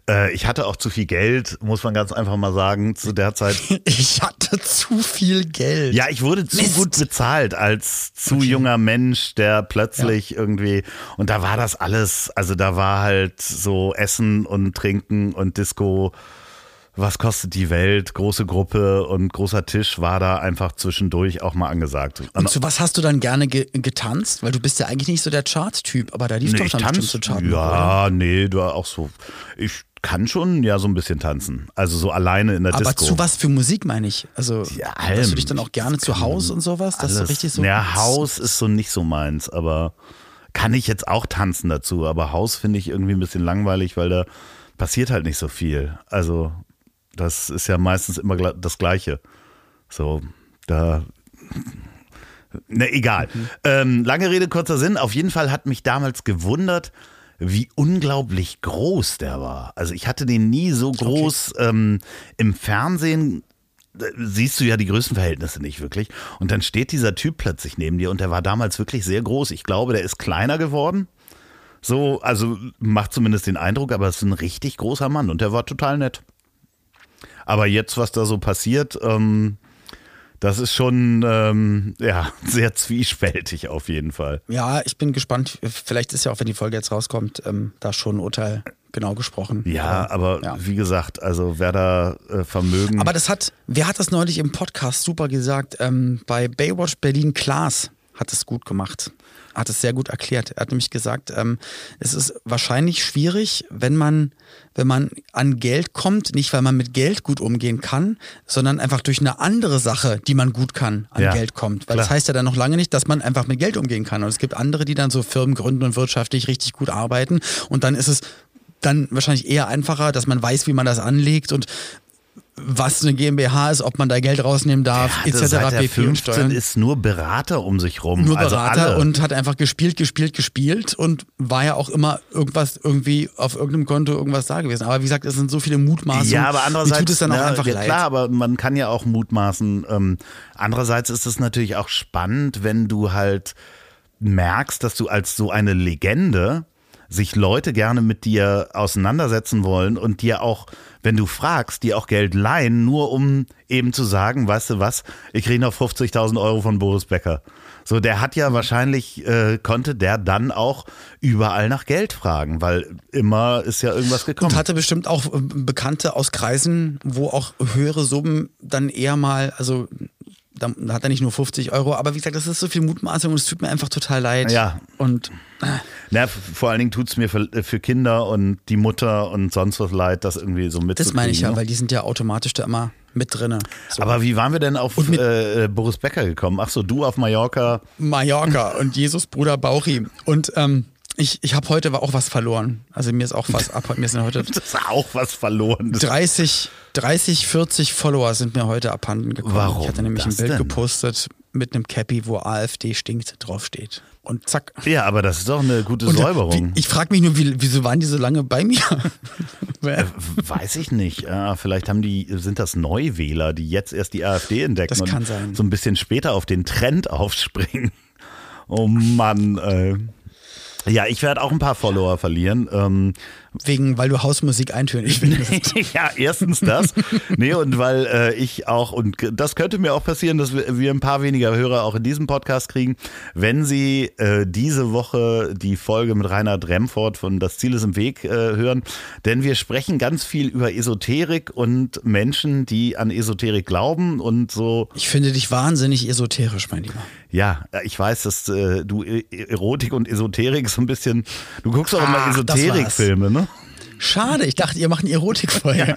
äh, ich hatte auch zu viel Geld, muss man ganz einfach mal sagen, zu der Zeit. Ich hatte zu viel Geld. Ja, ich wurde zu Mist. gut bezahlt als zu junger Mensch, der plötzlich irgendwie und da war das alles, also da war halt so Essen und Trinken und Disco. Was kostet die Welt? Große Gruppe und großer Tisch war da einfach zwischendurch auch mal angesagt. Und zu was hast du dann gerne ge getanzt? Weil du bist ja eigentlich nicht so der Chart-Typ, aber da lief doch ich dann tanz, so Chart. oder? ja, nee, du auch so. Ich kann schon ja so ein bisschen tanzen. Also so alleine in der Aber Disco. zu was für Musik meine ich? Also, Ja, dass du allem. dich dann auch gerne zu Hause und sowas? Dass du Alles. richtig so. Ja, Haus ist so nicht so meins, aber kann ich jetzt auch tanzen dazu. Aber Haus finde ich irgendwie ein bisschen langweilig, weil da passiert halt nicht so viel. Also, das ist ja meistens immer das Gleiche. So, da. Ne, egal. Mhm. Ähm, lange Rede, kurzer Sinn. Auf jeden Fall hat mich damals gewundert, wie unglaublich groß der war. Also ich hatte den nie so groß okay. ähm, im Fernsehen siehst du ja die Größenverhältnisse nicht wirklich. Und dann steht dieser Typ plötzlich neben dir und der war damals wirklich sehr groß. Ich glaube, der ist kleiner geworden. So, also macht zumindest den Eindruck, aber es ist ein richtig großer Mann und der war total nett. Aber jetzt, was da so passiert, ähm, das ist schon ähm, ja sehr zwiespältig auf jeden Fall. Ja, ich bin gespannt. Vielleicht ist ja auch, wenn die Folge jetzt rauskommt, ähm, da schon ein Urteil genau gesprochen. Ja, aber, ja. wie gesagt, also wer da äh, Vermögen. Aber das hat, wer hat das neulich im Podcast super gesagt? Ähm, bei Baywatch Berlin Klaas hat es gut gemacht. Hat es sehr gut erklärt. Er hat nämlich gesagt, ähm, es ist wahrscheinlich schwierig, wenn man, wenn man an Geld kommt, nicht weil man mit Geld gut umgehen kann, sondern einfach durch eine andere Sache, die man gut kann, an ja, Geld kommt. Weil klar. das heißt ja dann noch lange nicht, dass man einfach mit Geld umgehen kann. Und es gibt andere, die dann so Firmen gründen und wirtschaftlich richtig gut arbeiten. Und dann ist es dann wahrscheinlich eher einfacher, dass man weiß, wie man das anlegt und was eine GmbH ist, ob man da Geld rausnehmen darf, ja, etc. Seit der 15 ist nur Berater um sich rum. Nur also Berater also und hat einfach gespielt, gespielt, gespielt und war ja auch immer irgendwas irgendwie auf irgendeinem Konto irgendwas da gewesen. Aber wie gesagt, es sind so viele Mutmaßungen. Ja, aber andererseits tut es dann auch einfach ja, leid. Klar, aber man kann ja auch mutmaßen. Ähm, andererseits ist es natürlich auch spannend, wenn du halt merkst, dass du als so eine Legende sich Leute gerne mit dir auseinandersetzen wollen und dir auch, wenn du fragst, dir auch Geld leihen, nur um eben zu sagen, weißt du was, ich kriege noch 50.000 Euro von Boris Becker. So, der hat ja wahrscheinlich, äh, konnte der dann auch überall nach Geld fragen, weil immer ist ja irgendwas gekommen. Und hatte bestimmt auch äh, Bekannte aus Kreisen, wo auch höhere Summen dann eher mal, also da hat er nicht nur 50 Euro, aber wie gesagt, das ist so viel Mutmaßung und es tut mir einfach total leid. Ja. Und Na, vor allen Dingen tut es mir für, für, Kinder und die Mutter und sonst was leid, das irgendwie so mitzukriegen. Das meine ich ja, ne? weil die sind ja automatisch da immer mit drin. So. Aber wie waren wir denn auf äh, Boris Becker gekommen? Ach so, du auf Mallorca. Mallorca und Jesus Bruder Bauchi. Und ähm, ich, ich habe heute auch was verloren. Also mir ist auch was ab. Mir sind heute das ist auch was verloren. 30, 30, 40 Follower sind mir heute abhanden gekommen. Warum? Ich hatte nämlich ein Bild denn? gepostet mit einem Cappy, wo AfD stinkt draufsteht. Und zack. Ja, aber das ist doch eine gute Und, Säuberung. Wie, ich frage mich nur, wie, wieso waren die so lange bei mir? äh, weiß ich nicht. Äh, vielleicht haben die, sind das Neuwähler, die jetzt erst die AfD entdecken das kann und sein. so ein bisschen später auf den Trend aufspringen. Oh Mann, äh. Ja, ich werde auch ein paar Follower verlieren. Ähm, Wegen, weil du Hausmusik eintönig findest. ja, erstens das. nee, und weil äh, ich auch, und das könnte mir auch passieren, dass wir, wir ein paar weniger Hörer auch in diesem Podcast kriegen, wenn sie äh, diese Woche die Folge mit Rainer Dremford von Das Ziel ist im Weg äh, hören. Denn wir sprechen ganz viel über Esoterik und Menschen, die an Esoterik glauben und so. Ich finde dich wahnsinnig esoterisch, mein Lieber. Ja, ich weiß, dass äh, du e-, Erotik und Esoterik so ein bisschen, du guckst auch immer Esoterikfilme, ne? Schade, ich dachte, ihr macht eine Erotikfolge. Ja.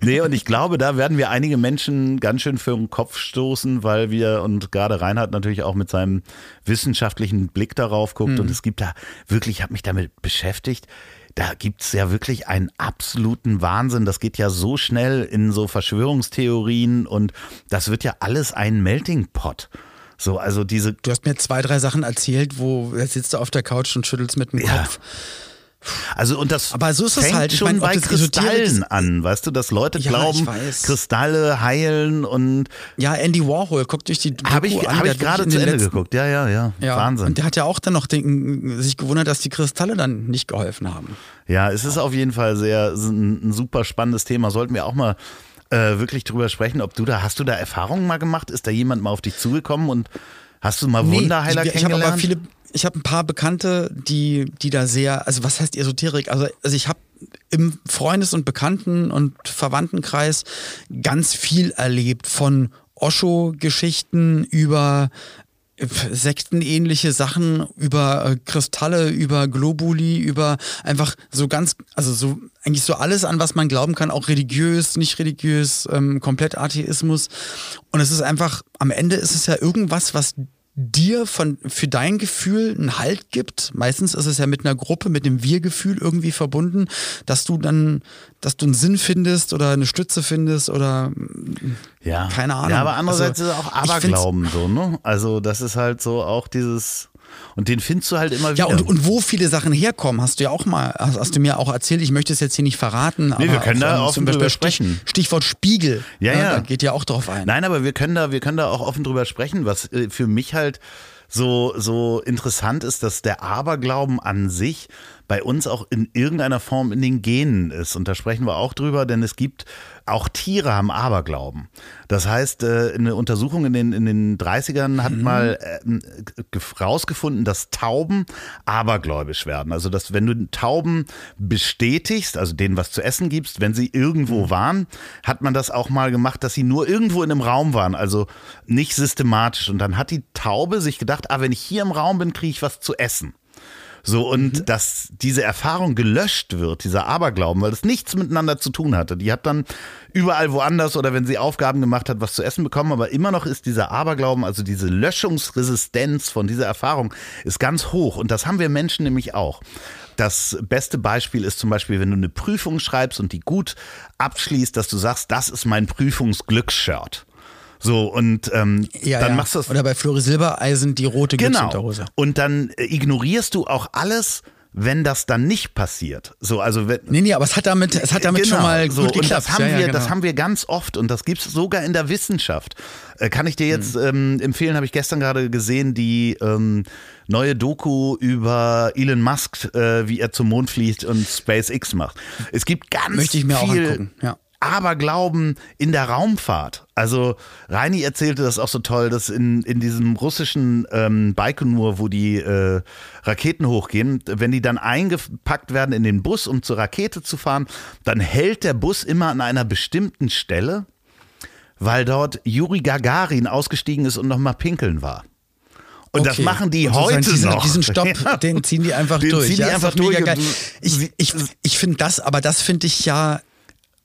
Nee, und ich glaube, da werden wir einige Menschen ganz schön für den Kopf stoßen, weil wir, und gerade Reinhard natürlich auch mit seinem wissenschaftlichen Blick darauf guckt, mhm. und es gibt da wirklich, ich habe mich damit beschäftigt, da gibt's ja wirklich einen absoluten Wahnsinn. Das geht ja so schnell in so Verschwörungstheorien und das wird ja alles ein Melting Pot. So, also diese. Du hast mir zwei, drei Sachen erzählt, wo jetzt sitzt du auf der Couch und schüttelst mit dem ja. Kopf. Also und das aber so ist es fängt halt. Schon meine, bei Kristallen an, weißt du, dass Leute ja, glauben, Kristalle heilen und ja Andy Warhol guckt durch die habe ich habe ich gerade zu Ende letzten, geguckt, ja, ja ja ja Wahnsinn. Und der hat ja auch dann noch den, sich gewundert, dass die Kristalle dann nicht geholfen haben. Ja, es ist auf jeden Fall sehr ein, ein super spannendes Thema. Sollten wir auch mal äh, wirklich drüber sprechen, ob du da, hast du da Erfahrungen mal gemacht? Ist da jemand mal auf dich zugekommen und hast du mal nee, Wunderheiler ich, ich kennengelernt? Ich habe viele, ich habe ein paar Bekannte, die, die da sehr, also was heißt Esoterik? Also, also ich habe im Freundes- und Bekannten- und Verwandtenkreis ganz viel erlebt von Osho-Geschichten über sektenähnliche Sachen über äh, Kristalle, über Globuli, über einfach so ganz, also so eigentlich so alles an, was man glauben kann, auch religiös, nicht religiös, ähm, komplett Atheismus. Und es ist einfach, am Ende ist es ja irgendwas, was dir von, für dein Gefühl einen Halt gibt. Meistens ist es ja mit einer Gruppe, mit dem Wir-Gefühl irgendwie verbunden, dass du dann, dass du einen Sinn findest oder eine Stütze findest oder ja. keine Ahnung. Ja, aber andererseits also, ist es auch Aberglauben so, ne? Also das ist halt so auch dieses Und den findest du halt immer wieder. Ja, und, und wo viele Sachen herkommen, hast du ja auch mal, hast, hast du mir auch erzählt, ich möchte es jetzt hier nicht verraten. Nee, wir können da ähm, offen drüber sprechen. Stichwort Spiegel. Ja, ne, ja. Da geht ja auch drauf ein. Nein, aber wir können da, wir können da auch offen drüber sprechen, was äh, für mich halt so, so interessant ist, dass der Aberglauben an sich bei uns auch in irgendeiner Form in den Genen ist. Und da sprechen wir auch drüber, denn es gibt auch Tiere haben Aberglauben. Das heißt, äh, eine Untersuchung in den, in den 30ern hat mal äh, ge- rausgefunden, dass Tauben abergläubisch werden. Also, dass wenn du Tauben bestätigst, also denen was zu essen gibst, wenn sie irgendwo waren, hat man das auch mal gemacht, dass sie nur irgendwo in einem Raum waren, also nicht systematisch. Und dann hat die Taube sich gedacht, ah, wenn ich hier im Raum bin, kriege ich was zu essen. So, und dass diese Erfahrung gelöscht wird, dieser Aberglauben, weil das nichts miteinander zu tun hatte. Die hat dann überall woanders oder wenn sie Aufgaben gemacht hat, was zu essen bekommen, aber immer noch ist dieser Aberglauben, also diese Löschungsresistenz von dieser Erfahrung, ist ganz hoch. Und das haben wir Menschen nämlich auch. Das beste Beispiel ist zum Beispiel, wenn du eine Prüfung schreibst und die gut abschließt, dass du sagst, das ist mein Prüfungsglücksshirt. So, und ähm, ja, dann ja. machst du das Oder bei Flori Silbereisen die rote Genau. Glücksunterhose. Und dann äh, ignorierst du auch alles, wenn das dann nicht passiert. So, also wenn, Nee, nee, aber es hat damit, es hat damit Genau, schon mal so, gut und das haben ja, wir, genau. das haben wir ganz oft und das gibt's sogar in der Wissenschaft. Äh, kann ich dir jetzt Hm. ähm, empfehlen? Habe ich gestern gerade gesehen die ähm, neue Doku über Elon Musk, äh, wie er zum Mond fliegt und SpaceX macht. Es gibt ganz Möchte ich mir auch viel angucken, ja. Aberglauben in der Raumfahrt. Also Reini erzählte das auch so toll, dass in, in diesem russischen ähm, Baikonur, wo die äh, Raketen hochgehen, wenn die dann eingepackt werden in den Bus, um zur Rakete zu fahren, dann hält der Bus immer an einer bestimmten Stelle, weil dort Juri Gagarin ausgestiegen ist und nochmal pinkeln war. Und das Okay. machen die sozusagen heute diesen, noch. Diesen Stopp, Ja. den ziehen die einfach Den durch. ziehen die ja, ist einfach durch Ich, ich, ich finde das, aber das finde ich ja,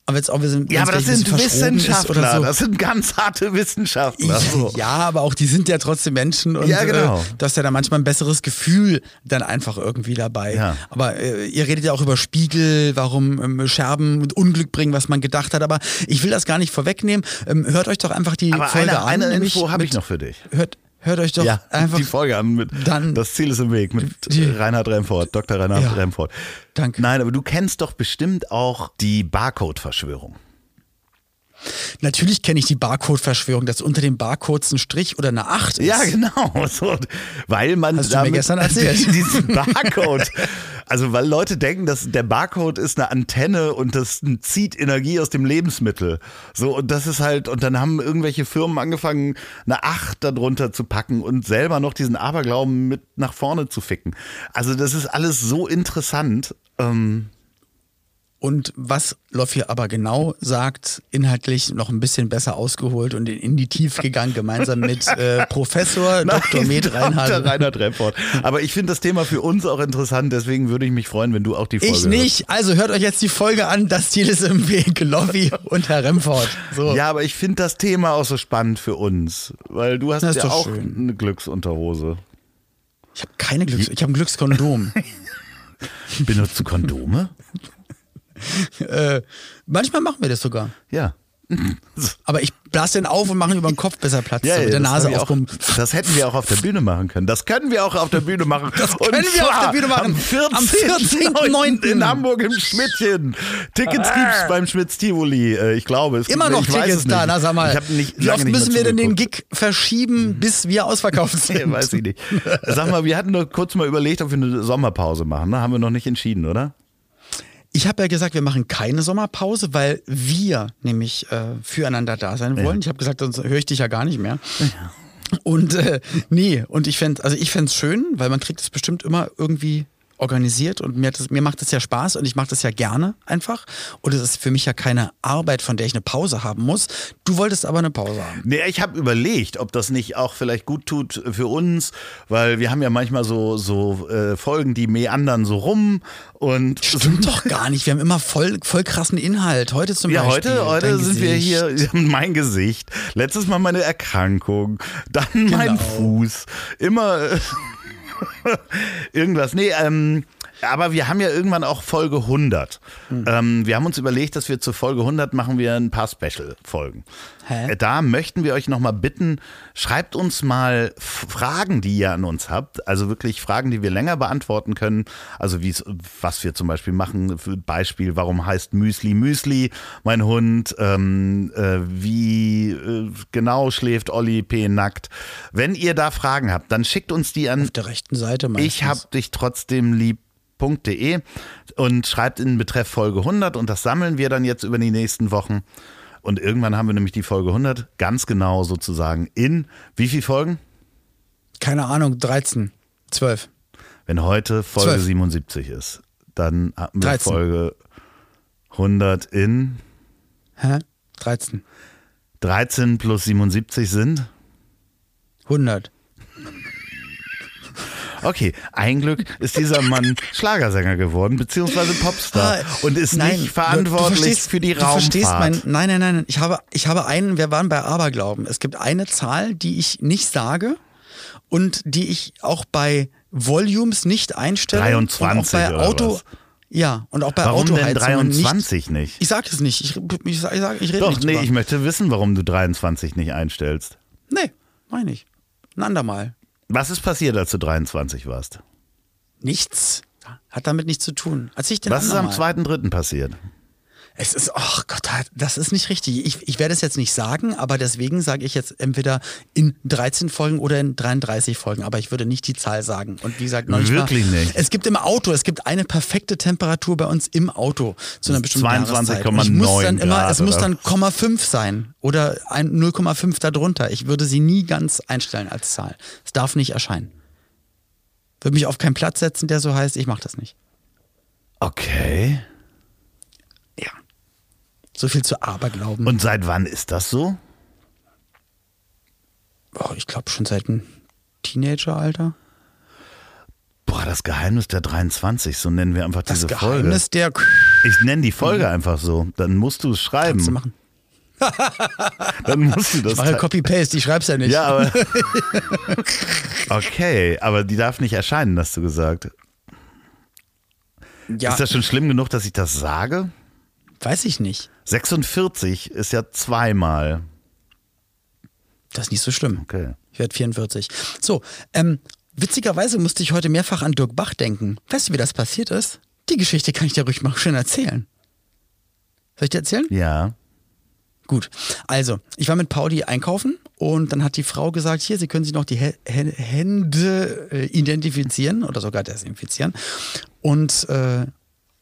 aber jetzt auch wir sind, Ja, aber das sind Wissenschaftler, so. das sind ganz harte Wissenschaftler. So. Ja, aber auch die sind ja trotzdem Menschen und Ja, genau. äh, du hast ja da manchmal ein besseres Gefühl dann einfach irgendwie dabei. Ja. Aber äh, ihr redet ja auch über Spiegel, warum ähm, Scherben und Unglück bringen, was man gedacht hat. Aber ich will das gar nicht vorwegnehmen. Ähm, hört euch doch einfach die Aber Folge eine, an. eine Info habe ich noch für dich. Hört, hört euch doch ja, einfach die Folge an mit dann- Das Ziel ist im Weg mit Die- Reinhard Remford, Dr. Reinhard Ja. Remford. Danke. Nein, aber du kennst doch bestimmt auch die Barcode-Verschwörung. Natürlich kenne ich die Barcode-Verschwörung, dass unter den Barcodes ein Strich oder eine 8 ist. Ja, genau. So, weil man Hast du mir gestern erzählt. diesen Barcode. Also, weil Leute denken, dass der Barcode ist eine Antenne und das zieht Energie aus dem Lebensmittel. So, und das ist halt, und dann haben irgendwelche Firmen angefangen, eine 8 darunter zu packen und selber noch diesen Aberglauben mit nach vorne zu ficken. Also, das ist alles so interessant. Ähm, Und was Loff hier aber genau sagt, inhaltlich noch ein bisschen besser ausgeholt und in, die Tiefe gegangen, gemeinsam mit äh, Professor Dr. Med Dr. Reinhard. Reinhard Remford. Aber ich finde das Thema für uns auch interessant, deswegen würde ich mich freuen, wenn du auch die Folge Ich nicht. Also hört euch jetzt die Folge an, das Ziel ist im Weg, Loffi und Herr Remford. So. Ja, aber ich finde das Thema auch so spannend für uns, weil du hast ja auch schön. eine Glücksunterhose. Ich habe keine Glücks... Ich habe ein Glückskondom. Benutzt du Kondome? äh, manchmal machen wir das sogar. Ja. Aber ich blase den auf und mache ihn über den Kopf besser Platz. Ja, so mit der Nase auch, aufpumpen. Das hätten wir auch auf der Bühne machen können. Das können wir auch auf der Bühne machen. Das können wir auf der Bühne machen. Am 14.9. Am 14.9. in Hamburg im Schmidtchen. Tickets gibt's beim Schmitz Tivoli. Äh, Ich glaube, es Immer gibt, noch ich weiß Tickets da, na sag mal. Nicht, Wie oft müssen wir denn den. Gig verschieben, bis wir ausverkauft sind? Nee, weiß ich nicht. Sag mal, wir hatten nur kurz mal überlegt, ob wir eine Sommerpause machen. Ne? Haben wir noch nicht entschieden, oder? Ich habe ja gesagt, wir machen keine Sommerpause, weil wir nämlich äh, füreinander da sein wollen. Ich habe gesagt, sonst höre ich dich ja gar nicht mehr. Und äh, nee, und ich fände, also ich fände es schön, weil man kriegt es bestimmt immer irgendwie organisiert und mir, hat das, mir macht es ja Spaß und ich mache das ja gerne einfach. Und es ist für mich ja keine Arbeit, von der ich eine Pause haben muss. Du wolltest aber eine Pause haben. Nee, ich habe überlegt, ob das nicht auch vielleicht gut tut für uns, weil wir haben ja manchmal so, so äh, Folgen, die meandern so rum und Stimmt doch gar nicht. Wir haben immer voll, voll krassen Inhalt. Heute zum Ja, Beispiel. heute, heute dein sind wir Gesicht. hier, mein Gesicht, letztes Mal meine Erkrankung, dann mein Genau. Fuß, immer äh, irgendwas. Nee, ähm, Aber wir haben ja irgendwann auch Folge 100. Hm. Ähm, wir haben uns überlegt, dass wir zur Folge 100 machen wir ein paar Special-Folgen. Äh, Da möchten wir euch nochmal bitten, schreibt uns mal Fragen, die ihr an uns habt. Also wirklich Fragen, die wir länger beantworten können. Also wie was wir zum Beispiel machen. Beispiel, warum heißt Müsli Müsli, mein Hund? Ähm, äh, wie äh, genau schläft Olli P. nackt? Wenn ihr da Fragen habt, dann schickt uns die an Auf der rechten Seite meistens. ich hab dich trotzdem lieb.de und schreibt in Betreff Folge 100 und das sammeln wir dann jetzt über die nächsten Wochen. Und irgendwann haben wir nämlich die Folge 100 ganz genau sozusagen in wie viel Folgen? Keine Ahnung, 13, 12. Wenn heute Folge Zwölf. 77 ist, dann haben wir 13. Folge 100 in Hä? 13. 13 plus 77 sind. 100. Okay, ein Glück ist dieser Mann Schlagersänger geworden, beziehungsweise Popstar Ah, und ist nein, nicht verantwortlich für die du verstehst Raumfahrt. mein, Nein, nein, nein. Ich habe, ich habe einen, wir waren bei Aberglauben. Es gibt eine Zahl, die ich nicht sage und die ich auch bei Volumes nicht einstelle. 23 und auch bei oder Auto. was? Ja, und auch bei Warum denn Autoheizungen nicht. 23 nicht? Ich sag es nicht. Ich, ich, sag- ich, sag- ich rede Doch, nicht nee, drüber. ich möchte wissen, warum du 23 nicht einstellst. Nee, meine ich. Ein andermal. Was ist passiert, als du 23 warst? Nichts. Hat damit nichts zu tun. Als ich den Was ist am andermal. 2.3. passiert? Es ist, ach Gott, das ist nicht richtig. Ich, ich werde es jetzt nicht sagen, aber deswegen sage ich jetzt entweder in 13 Folgen oder in 33 Folgen. Aber ich würde nicht die Zahl sagen. Und wie gesagt, nicht Wirklich nicht? Es gibt im Auto, es gibt eine perfekte Temperatur bei uns im Auto zu einer bestimmten 22,9 Jahreszeit. Und ich muss dann immer, Grad, es muss oder? dann 0,5 sein oder ein 0,5 darunter. Ich würde sie nie ganz einstellen als Zahl. Es darf nicht erscheinen. Würde mich auf keinen Platz setzen, der so heißt. Ich mache das nicht. Okay. So viel zu Aberglauben. Und seit wann ist das so? Oh, ich glaube schon seit dem Teenageralter. Boah, das Geheimnis der 23, so nennen wir einfach Das diese Geheimnis der Folge. Ich nenne die Folge einfach so. Dann musst du es schreiben. Kannst du machen. Dann musst du das. Ich mache Copy-Paste, ich schreib's ja nicht. ja, aber. okay, aber die darf nicht erscheinen, hast du gesagt. Ja, Ist das schon schlimm genug, dass ich das sage? weiß ich nicht. 46 ist ja zweimal. Das ist nicht so schlimm. Okay. Ich werde 44. So, ähm, witzigerweise musste ich heute mehrfach an Dirk Bach denken. Weißt du, wie das passiert ist? Die Geschichte kann ich dir ruhig mal schön erzählen. Soll ich dir erzählen? Ja. Gut. Also, ich war mit Pauli einkaufen und dann hat die Frau gesagt, hier, Sie können sich noch die Hä- Hände äh, identifizieren oder sogar desinfizieren. Und äh,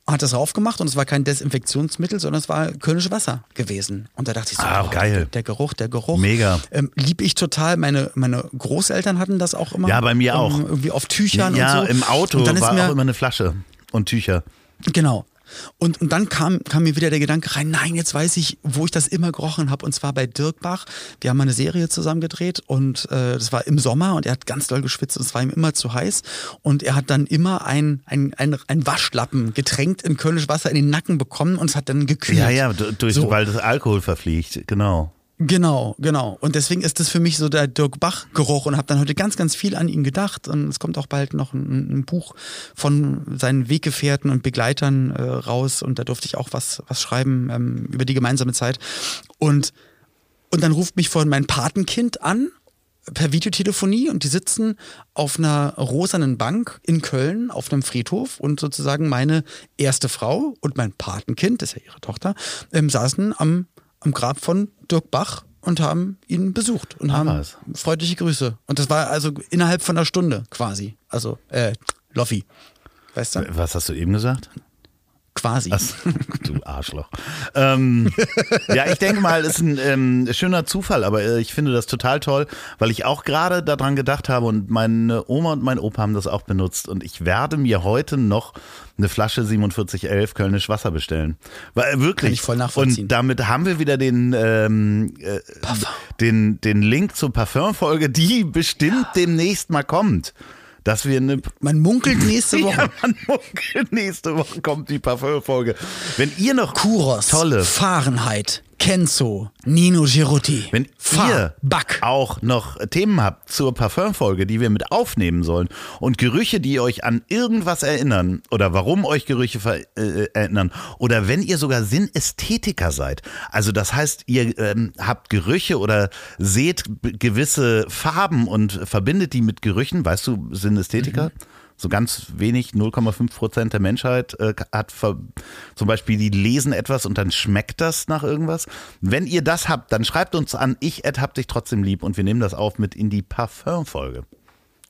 hat das raufgemacht und es war kein Desinfektionsmittel, sondern es war Kölnisches Wasser gewesen. Und da dachte ich so, Ah, boah, geil. Der, Geruch, der Geruch. Mega. Ähm, lieb ich total. Meine, meine Großeltern hatten das auch immer. Ja, bei mir ähm, auch. Irgendwie auf Tüchern Ja, und so. im Auto und dann ist war mir, auch immer eine Flasche und Tücher. Genau. Und, und dann kam, kam mir wieder der Gedanke rein, nein, jetzt weiß ich, wo ich das immer gerochen habe. Und zwar bei Dirk Bach. Wir haben mal eine Serie zusammen gedreht und äh, das war im Sommer und er hat ganz doll geschwitzt und es war ihm immer zu heiß. Und er hat dann immer ein, ein, ein, ein Waschlappen getränkt in Kölnisch Wasser in den Nacken bekommen und es hat dann gekühlt. Ja, ja, durch, So. weil das Alkohol verfliegt, genau. Genau, genau. Und deswegen ist das für mich so der Dirk Bach-Geruch und habe dann heute ganz, ganz viel an ihn gedacht. Und es kommt auch bald noch ein, ein Buch von seinen Weggefährten und Begleitern äh, raus und da durfte ich auch was, was schreiben ähm, über die gemeinsame Zeit. Und, und dann ruft mich vorhin mein Patenkind an per Videotelefonie und die sitzen auf einer rosanen Bank in Köln auf einem Friedhof und sozusagen meine erste Frau und mein Patenkind, das ist ja ihre Tochter, ähm, saßen am, am Grab von Dirk Bach und haben ihn besucht und haben was. freundliche Grüße. Und das war also innerhalb von einer Stunde quasi. Also, äh, Loffi. Weißt du? Was hast du eben gesagt? Quasi. Ach, du Arschloch. ähm, ja, ich denke mal, ist ein ähm, schöner Zufall, aber äh, ich finde das total toll, weil ich auch gerade daran gedacht habe und meine Oma und mein Opa haben das auch benutzt und ich werde mir heute noch eine Flasche 4711 Kölnisch Wasser bestellen. Weil, äh, wirklich. Kann ich voll nachvollziehen. Und damit haben wir wieder den, ähm, äh, den, den Link zur Parfumfolge, die bestimmt demnächst mal kommt. Dass wir eine Man munkelt nächste Woche. ja, man munkelt, nächste Woche kommt die Parfümfolge. Wenn ihr noch Kuros. tolle, Fahrenheit. Kenzo, Nino Girotti, Wenn Fa, ihr Back. auch noch Themen habt zur Parfümfolge, die wir mit aufnehmen sollen und Gerüche, die euch an irgendwas erinnern oder warum euch Gerüche ver äh, erinnern oder wenn ihr sogar Sinnästhetiker seid, also das heißt, ihr ähm, habt Gerüche oder seht gewisse Farben und verbindet die mit Gerüchen, weißt du, Sinnästhetiker? So ganz wenig, 0,5 Prozent der Menschheit äh, hat zum Beispiel, die lesen etwas und dann schmeckt das nach irgendwas. Wenn ihr das habt, dann schreibt uns an, ich hab dich trotzdem lieb und wir nehmen das auf mit in die Parfum-Folge.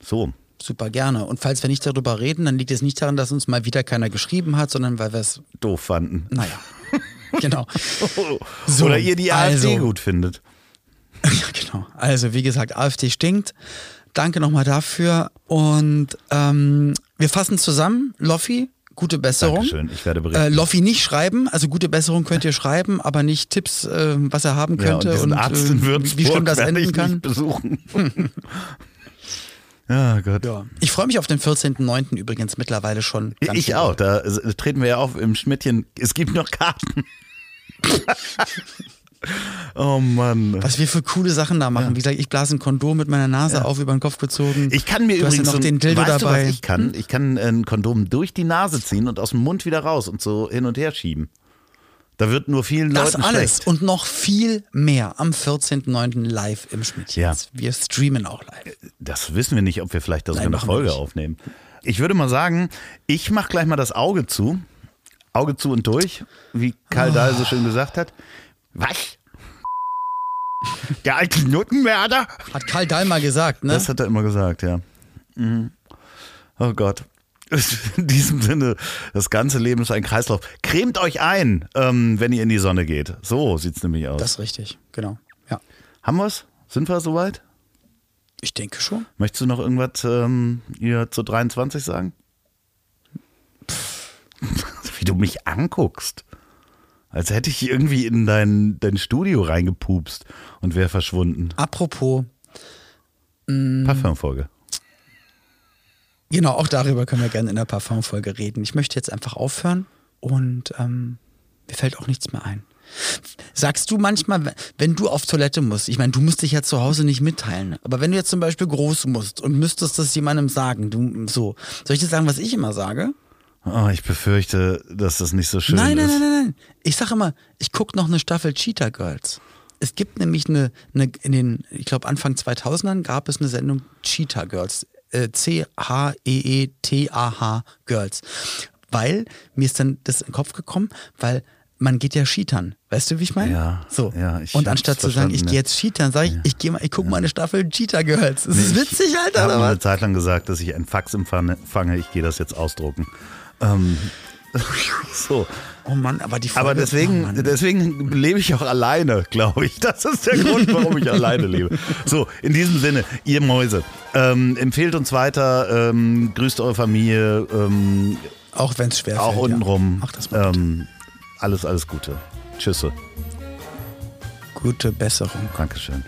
So. Super gerne. Und falls wir nicht darüber reden, dann liegt es nicht daran, dass uns mal wieder keiner geschrieben hat, sondern weil wir es, Doof fanden. naja, genau. So, Oder ihr die also- AfD gut findet. Ja, genau. Also, wie gesagt, AfD stinkt. Danke nochmal dafür. Und ähm, wir fassen zusammen. Loffi, gute Besserung. Dankeschön, ich werde berichten. Äh, Loffi nicht schreiben, also gute Besserung könnt ihr schreiben, aber nicht Tipps, äh, was er haben ja, und könnte und, Arzt äh, in Würzburg wie schlimm das enden kann. besuchen. ja, Gott. Ja. Ich freue mich auf den 14.09. übrigens mittlerweile schon. Ich doll. auch, da treten wir ja auf im Schmidtchen. Es gibt noch Karten. oh Mann. Was wir für coole Sachen da machen. Wie gesagt, ich blase ein Kondom mit meiner Nase auf über den Kopf gezogen. Ich kann mir du hast ja übrigens noch so ein- den Dildo weißt dabei. Du, was ich kann? Ich kann ein Kondom durch die Nase ziehen und aus dem Mund wieder raus und so hin und her schieben. Da wird nur vielen Das Leuten alles schlecht. und noch viel mehr am 14.09. live im Schmidtchen. Ja. Wir streamen auch live. Das wissen wir nicht, ob wir vielleicht da sogar eine Folge nicht. aufnehmen. Ich würde mal sagen, ich mache gleich mal das Auge zu. Auge zu und durch, wie Karl Dahl so schön gesagt hat. Was? Der alte Nuttenmörder? Hat Karl Dahl mal gesagt, ne? Das hat er immer gesagt, ja. Mhm. Oh Gott. In diesem Sinne, das ganze Leben ist ein Kreislauf. Cremt euch ein, ähm, wenn ihr in die Sonne geht. So sieht's nämlich aus. das ist richtig, genau. Ja. Haben wir's? Sind wir soweit? Ich denke schon. Möchtest du noch irgendwas ähm, hier zu 23 sagen? Wie du mich anguckst. Als hätte ich irgendwie in dein, dein Studio reingepupst und wäre verschwunden. Apropos, Mm. Parfumfolge. genau, auch darüber können wir gerne in der Parfumfolge reden. Ich möchte jetzt einfach aufhören und ähm, mir fällt auch nichts mehr ein. Sagst du manchmal, wenn du auf Toilette musst, ich meine, du musst dich ja zu Hause nicht mitteilen, aber wenn du jetzt zum Beispiel groß musst und müsstest das jemandem sagen, du so, soll ich dir sagen, was ich immer sage? Oh, ich befürchte, dass das nicht so schön Nein, nein, ist. nein, nein, nein. Ich sage immer, ich gucke noch eine Staffel Cheetah Girls. Es gibt nämlich eine, eine in den, ich glaube Anfang 2000ern gab es eine Sendung Cheetah Girls. Äh, C-H-E-E-T-A-H Girls. Weil, mir ist dann das in den Kopf gekommen, weil man geht ja Cheatern. Weißt du, wie ich meine? Ja, So. ja, ich Und anstatt zu sagen, ich verstanden, gehe ja. jetzt Cheatern, sage ich, ich gehe mal, ich gucke mal eine Staffel Cheetah Girls. Das ist Nee, witzig, Ich Alter, habe oder mal eine Zeit lang gesagt, dass ich ein Fax empfange. fange. Ich gehe das jetzt ausdrucken. Ähm, so. Oh Mann, aber die Folge, Aber oh deswegen, Mann. deswegen lebe ich auch alleine, glaube ich. Das ist der Grund, warum ich alleine lebe. So, in diesem Sinne, ihr Mäuse, ähm, empfehlt uns weiter, ähm, grüßt eure Familie, ähm, auch wenn es schwer auch fällt, untenrum. Ja. Mach das mal. ähm, alles, alles Gute. Tschüsse. Gute Besserung. Dankeschön.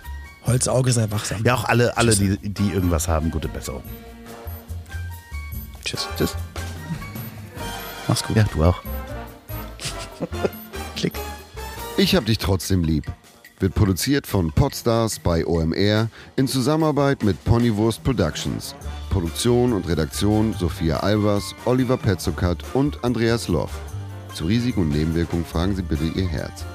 Holzauge sei wachsam. Ja, auch alle, alle Tschüss. die, die irgendwas haben, gute Besserung. Tschüss. Tschüss. Mach's gut. Ja, du auch. Klick. Ich hab dich trotzdem lieb. Wird produziert von Podstars bei OMR in Zusammenarbeit mit Ponywurst Productions. Produktion und Redaktion Sophia Albers, Oliver Petzokat und Andreas Loff. Zu Risiken und Nebenwirkungen fragen Sie bitte Ihr Herz.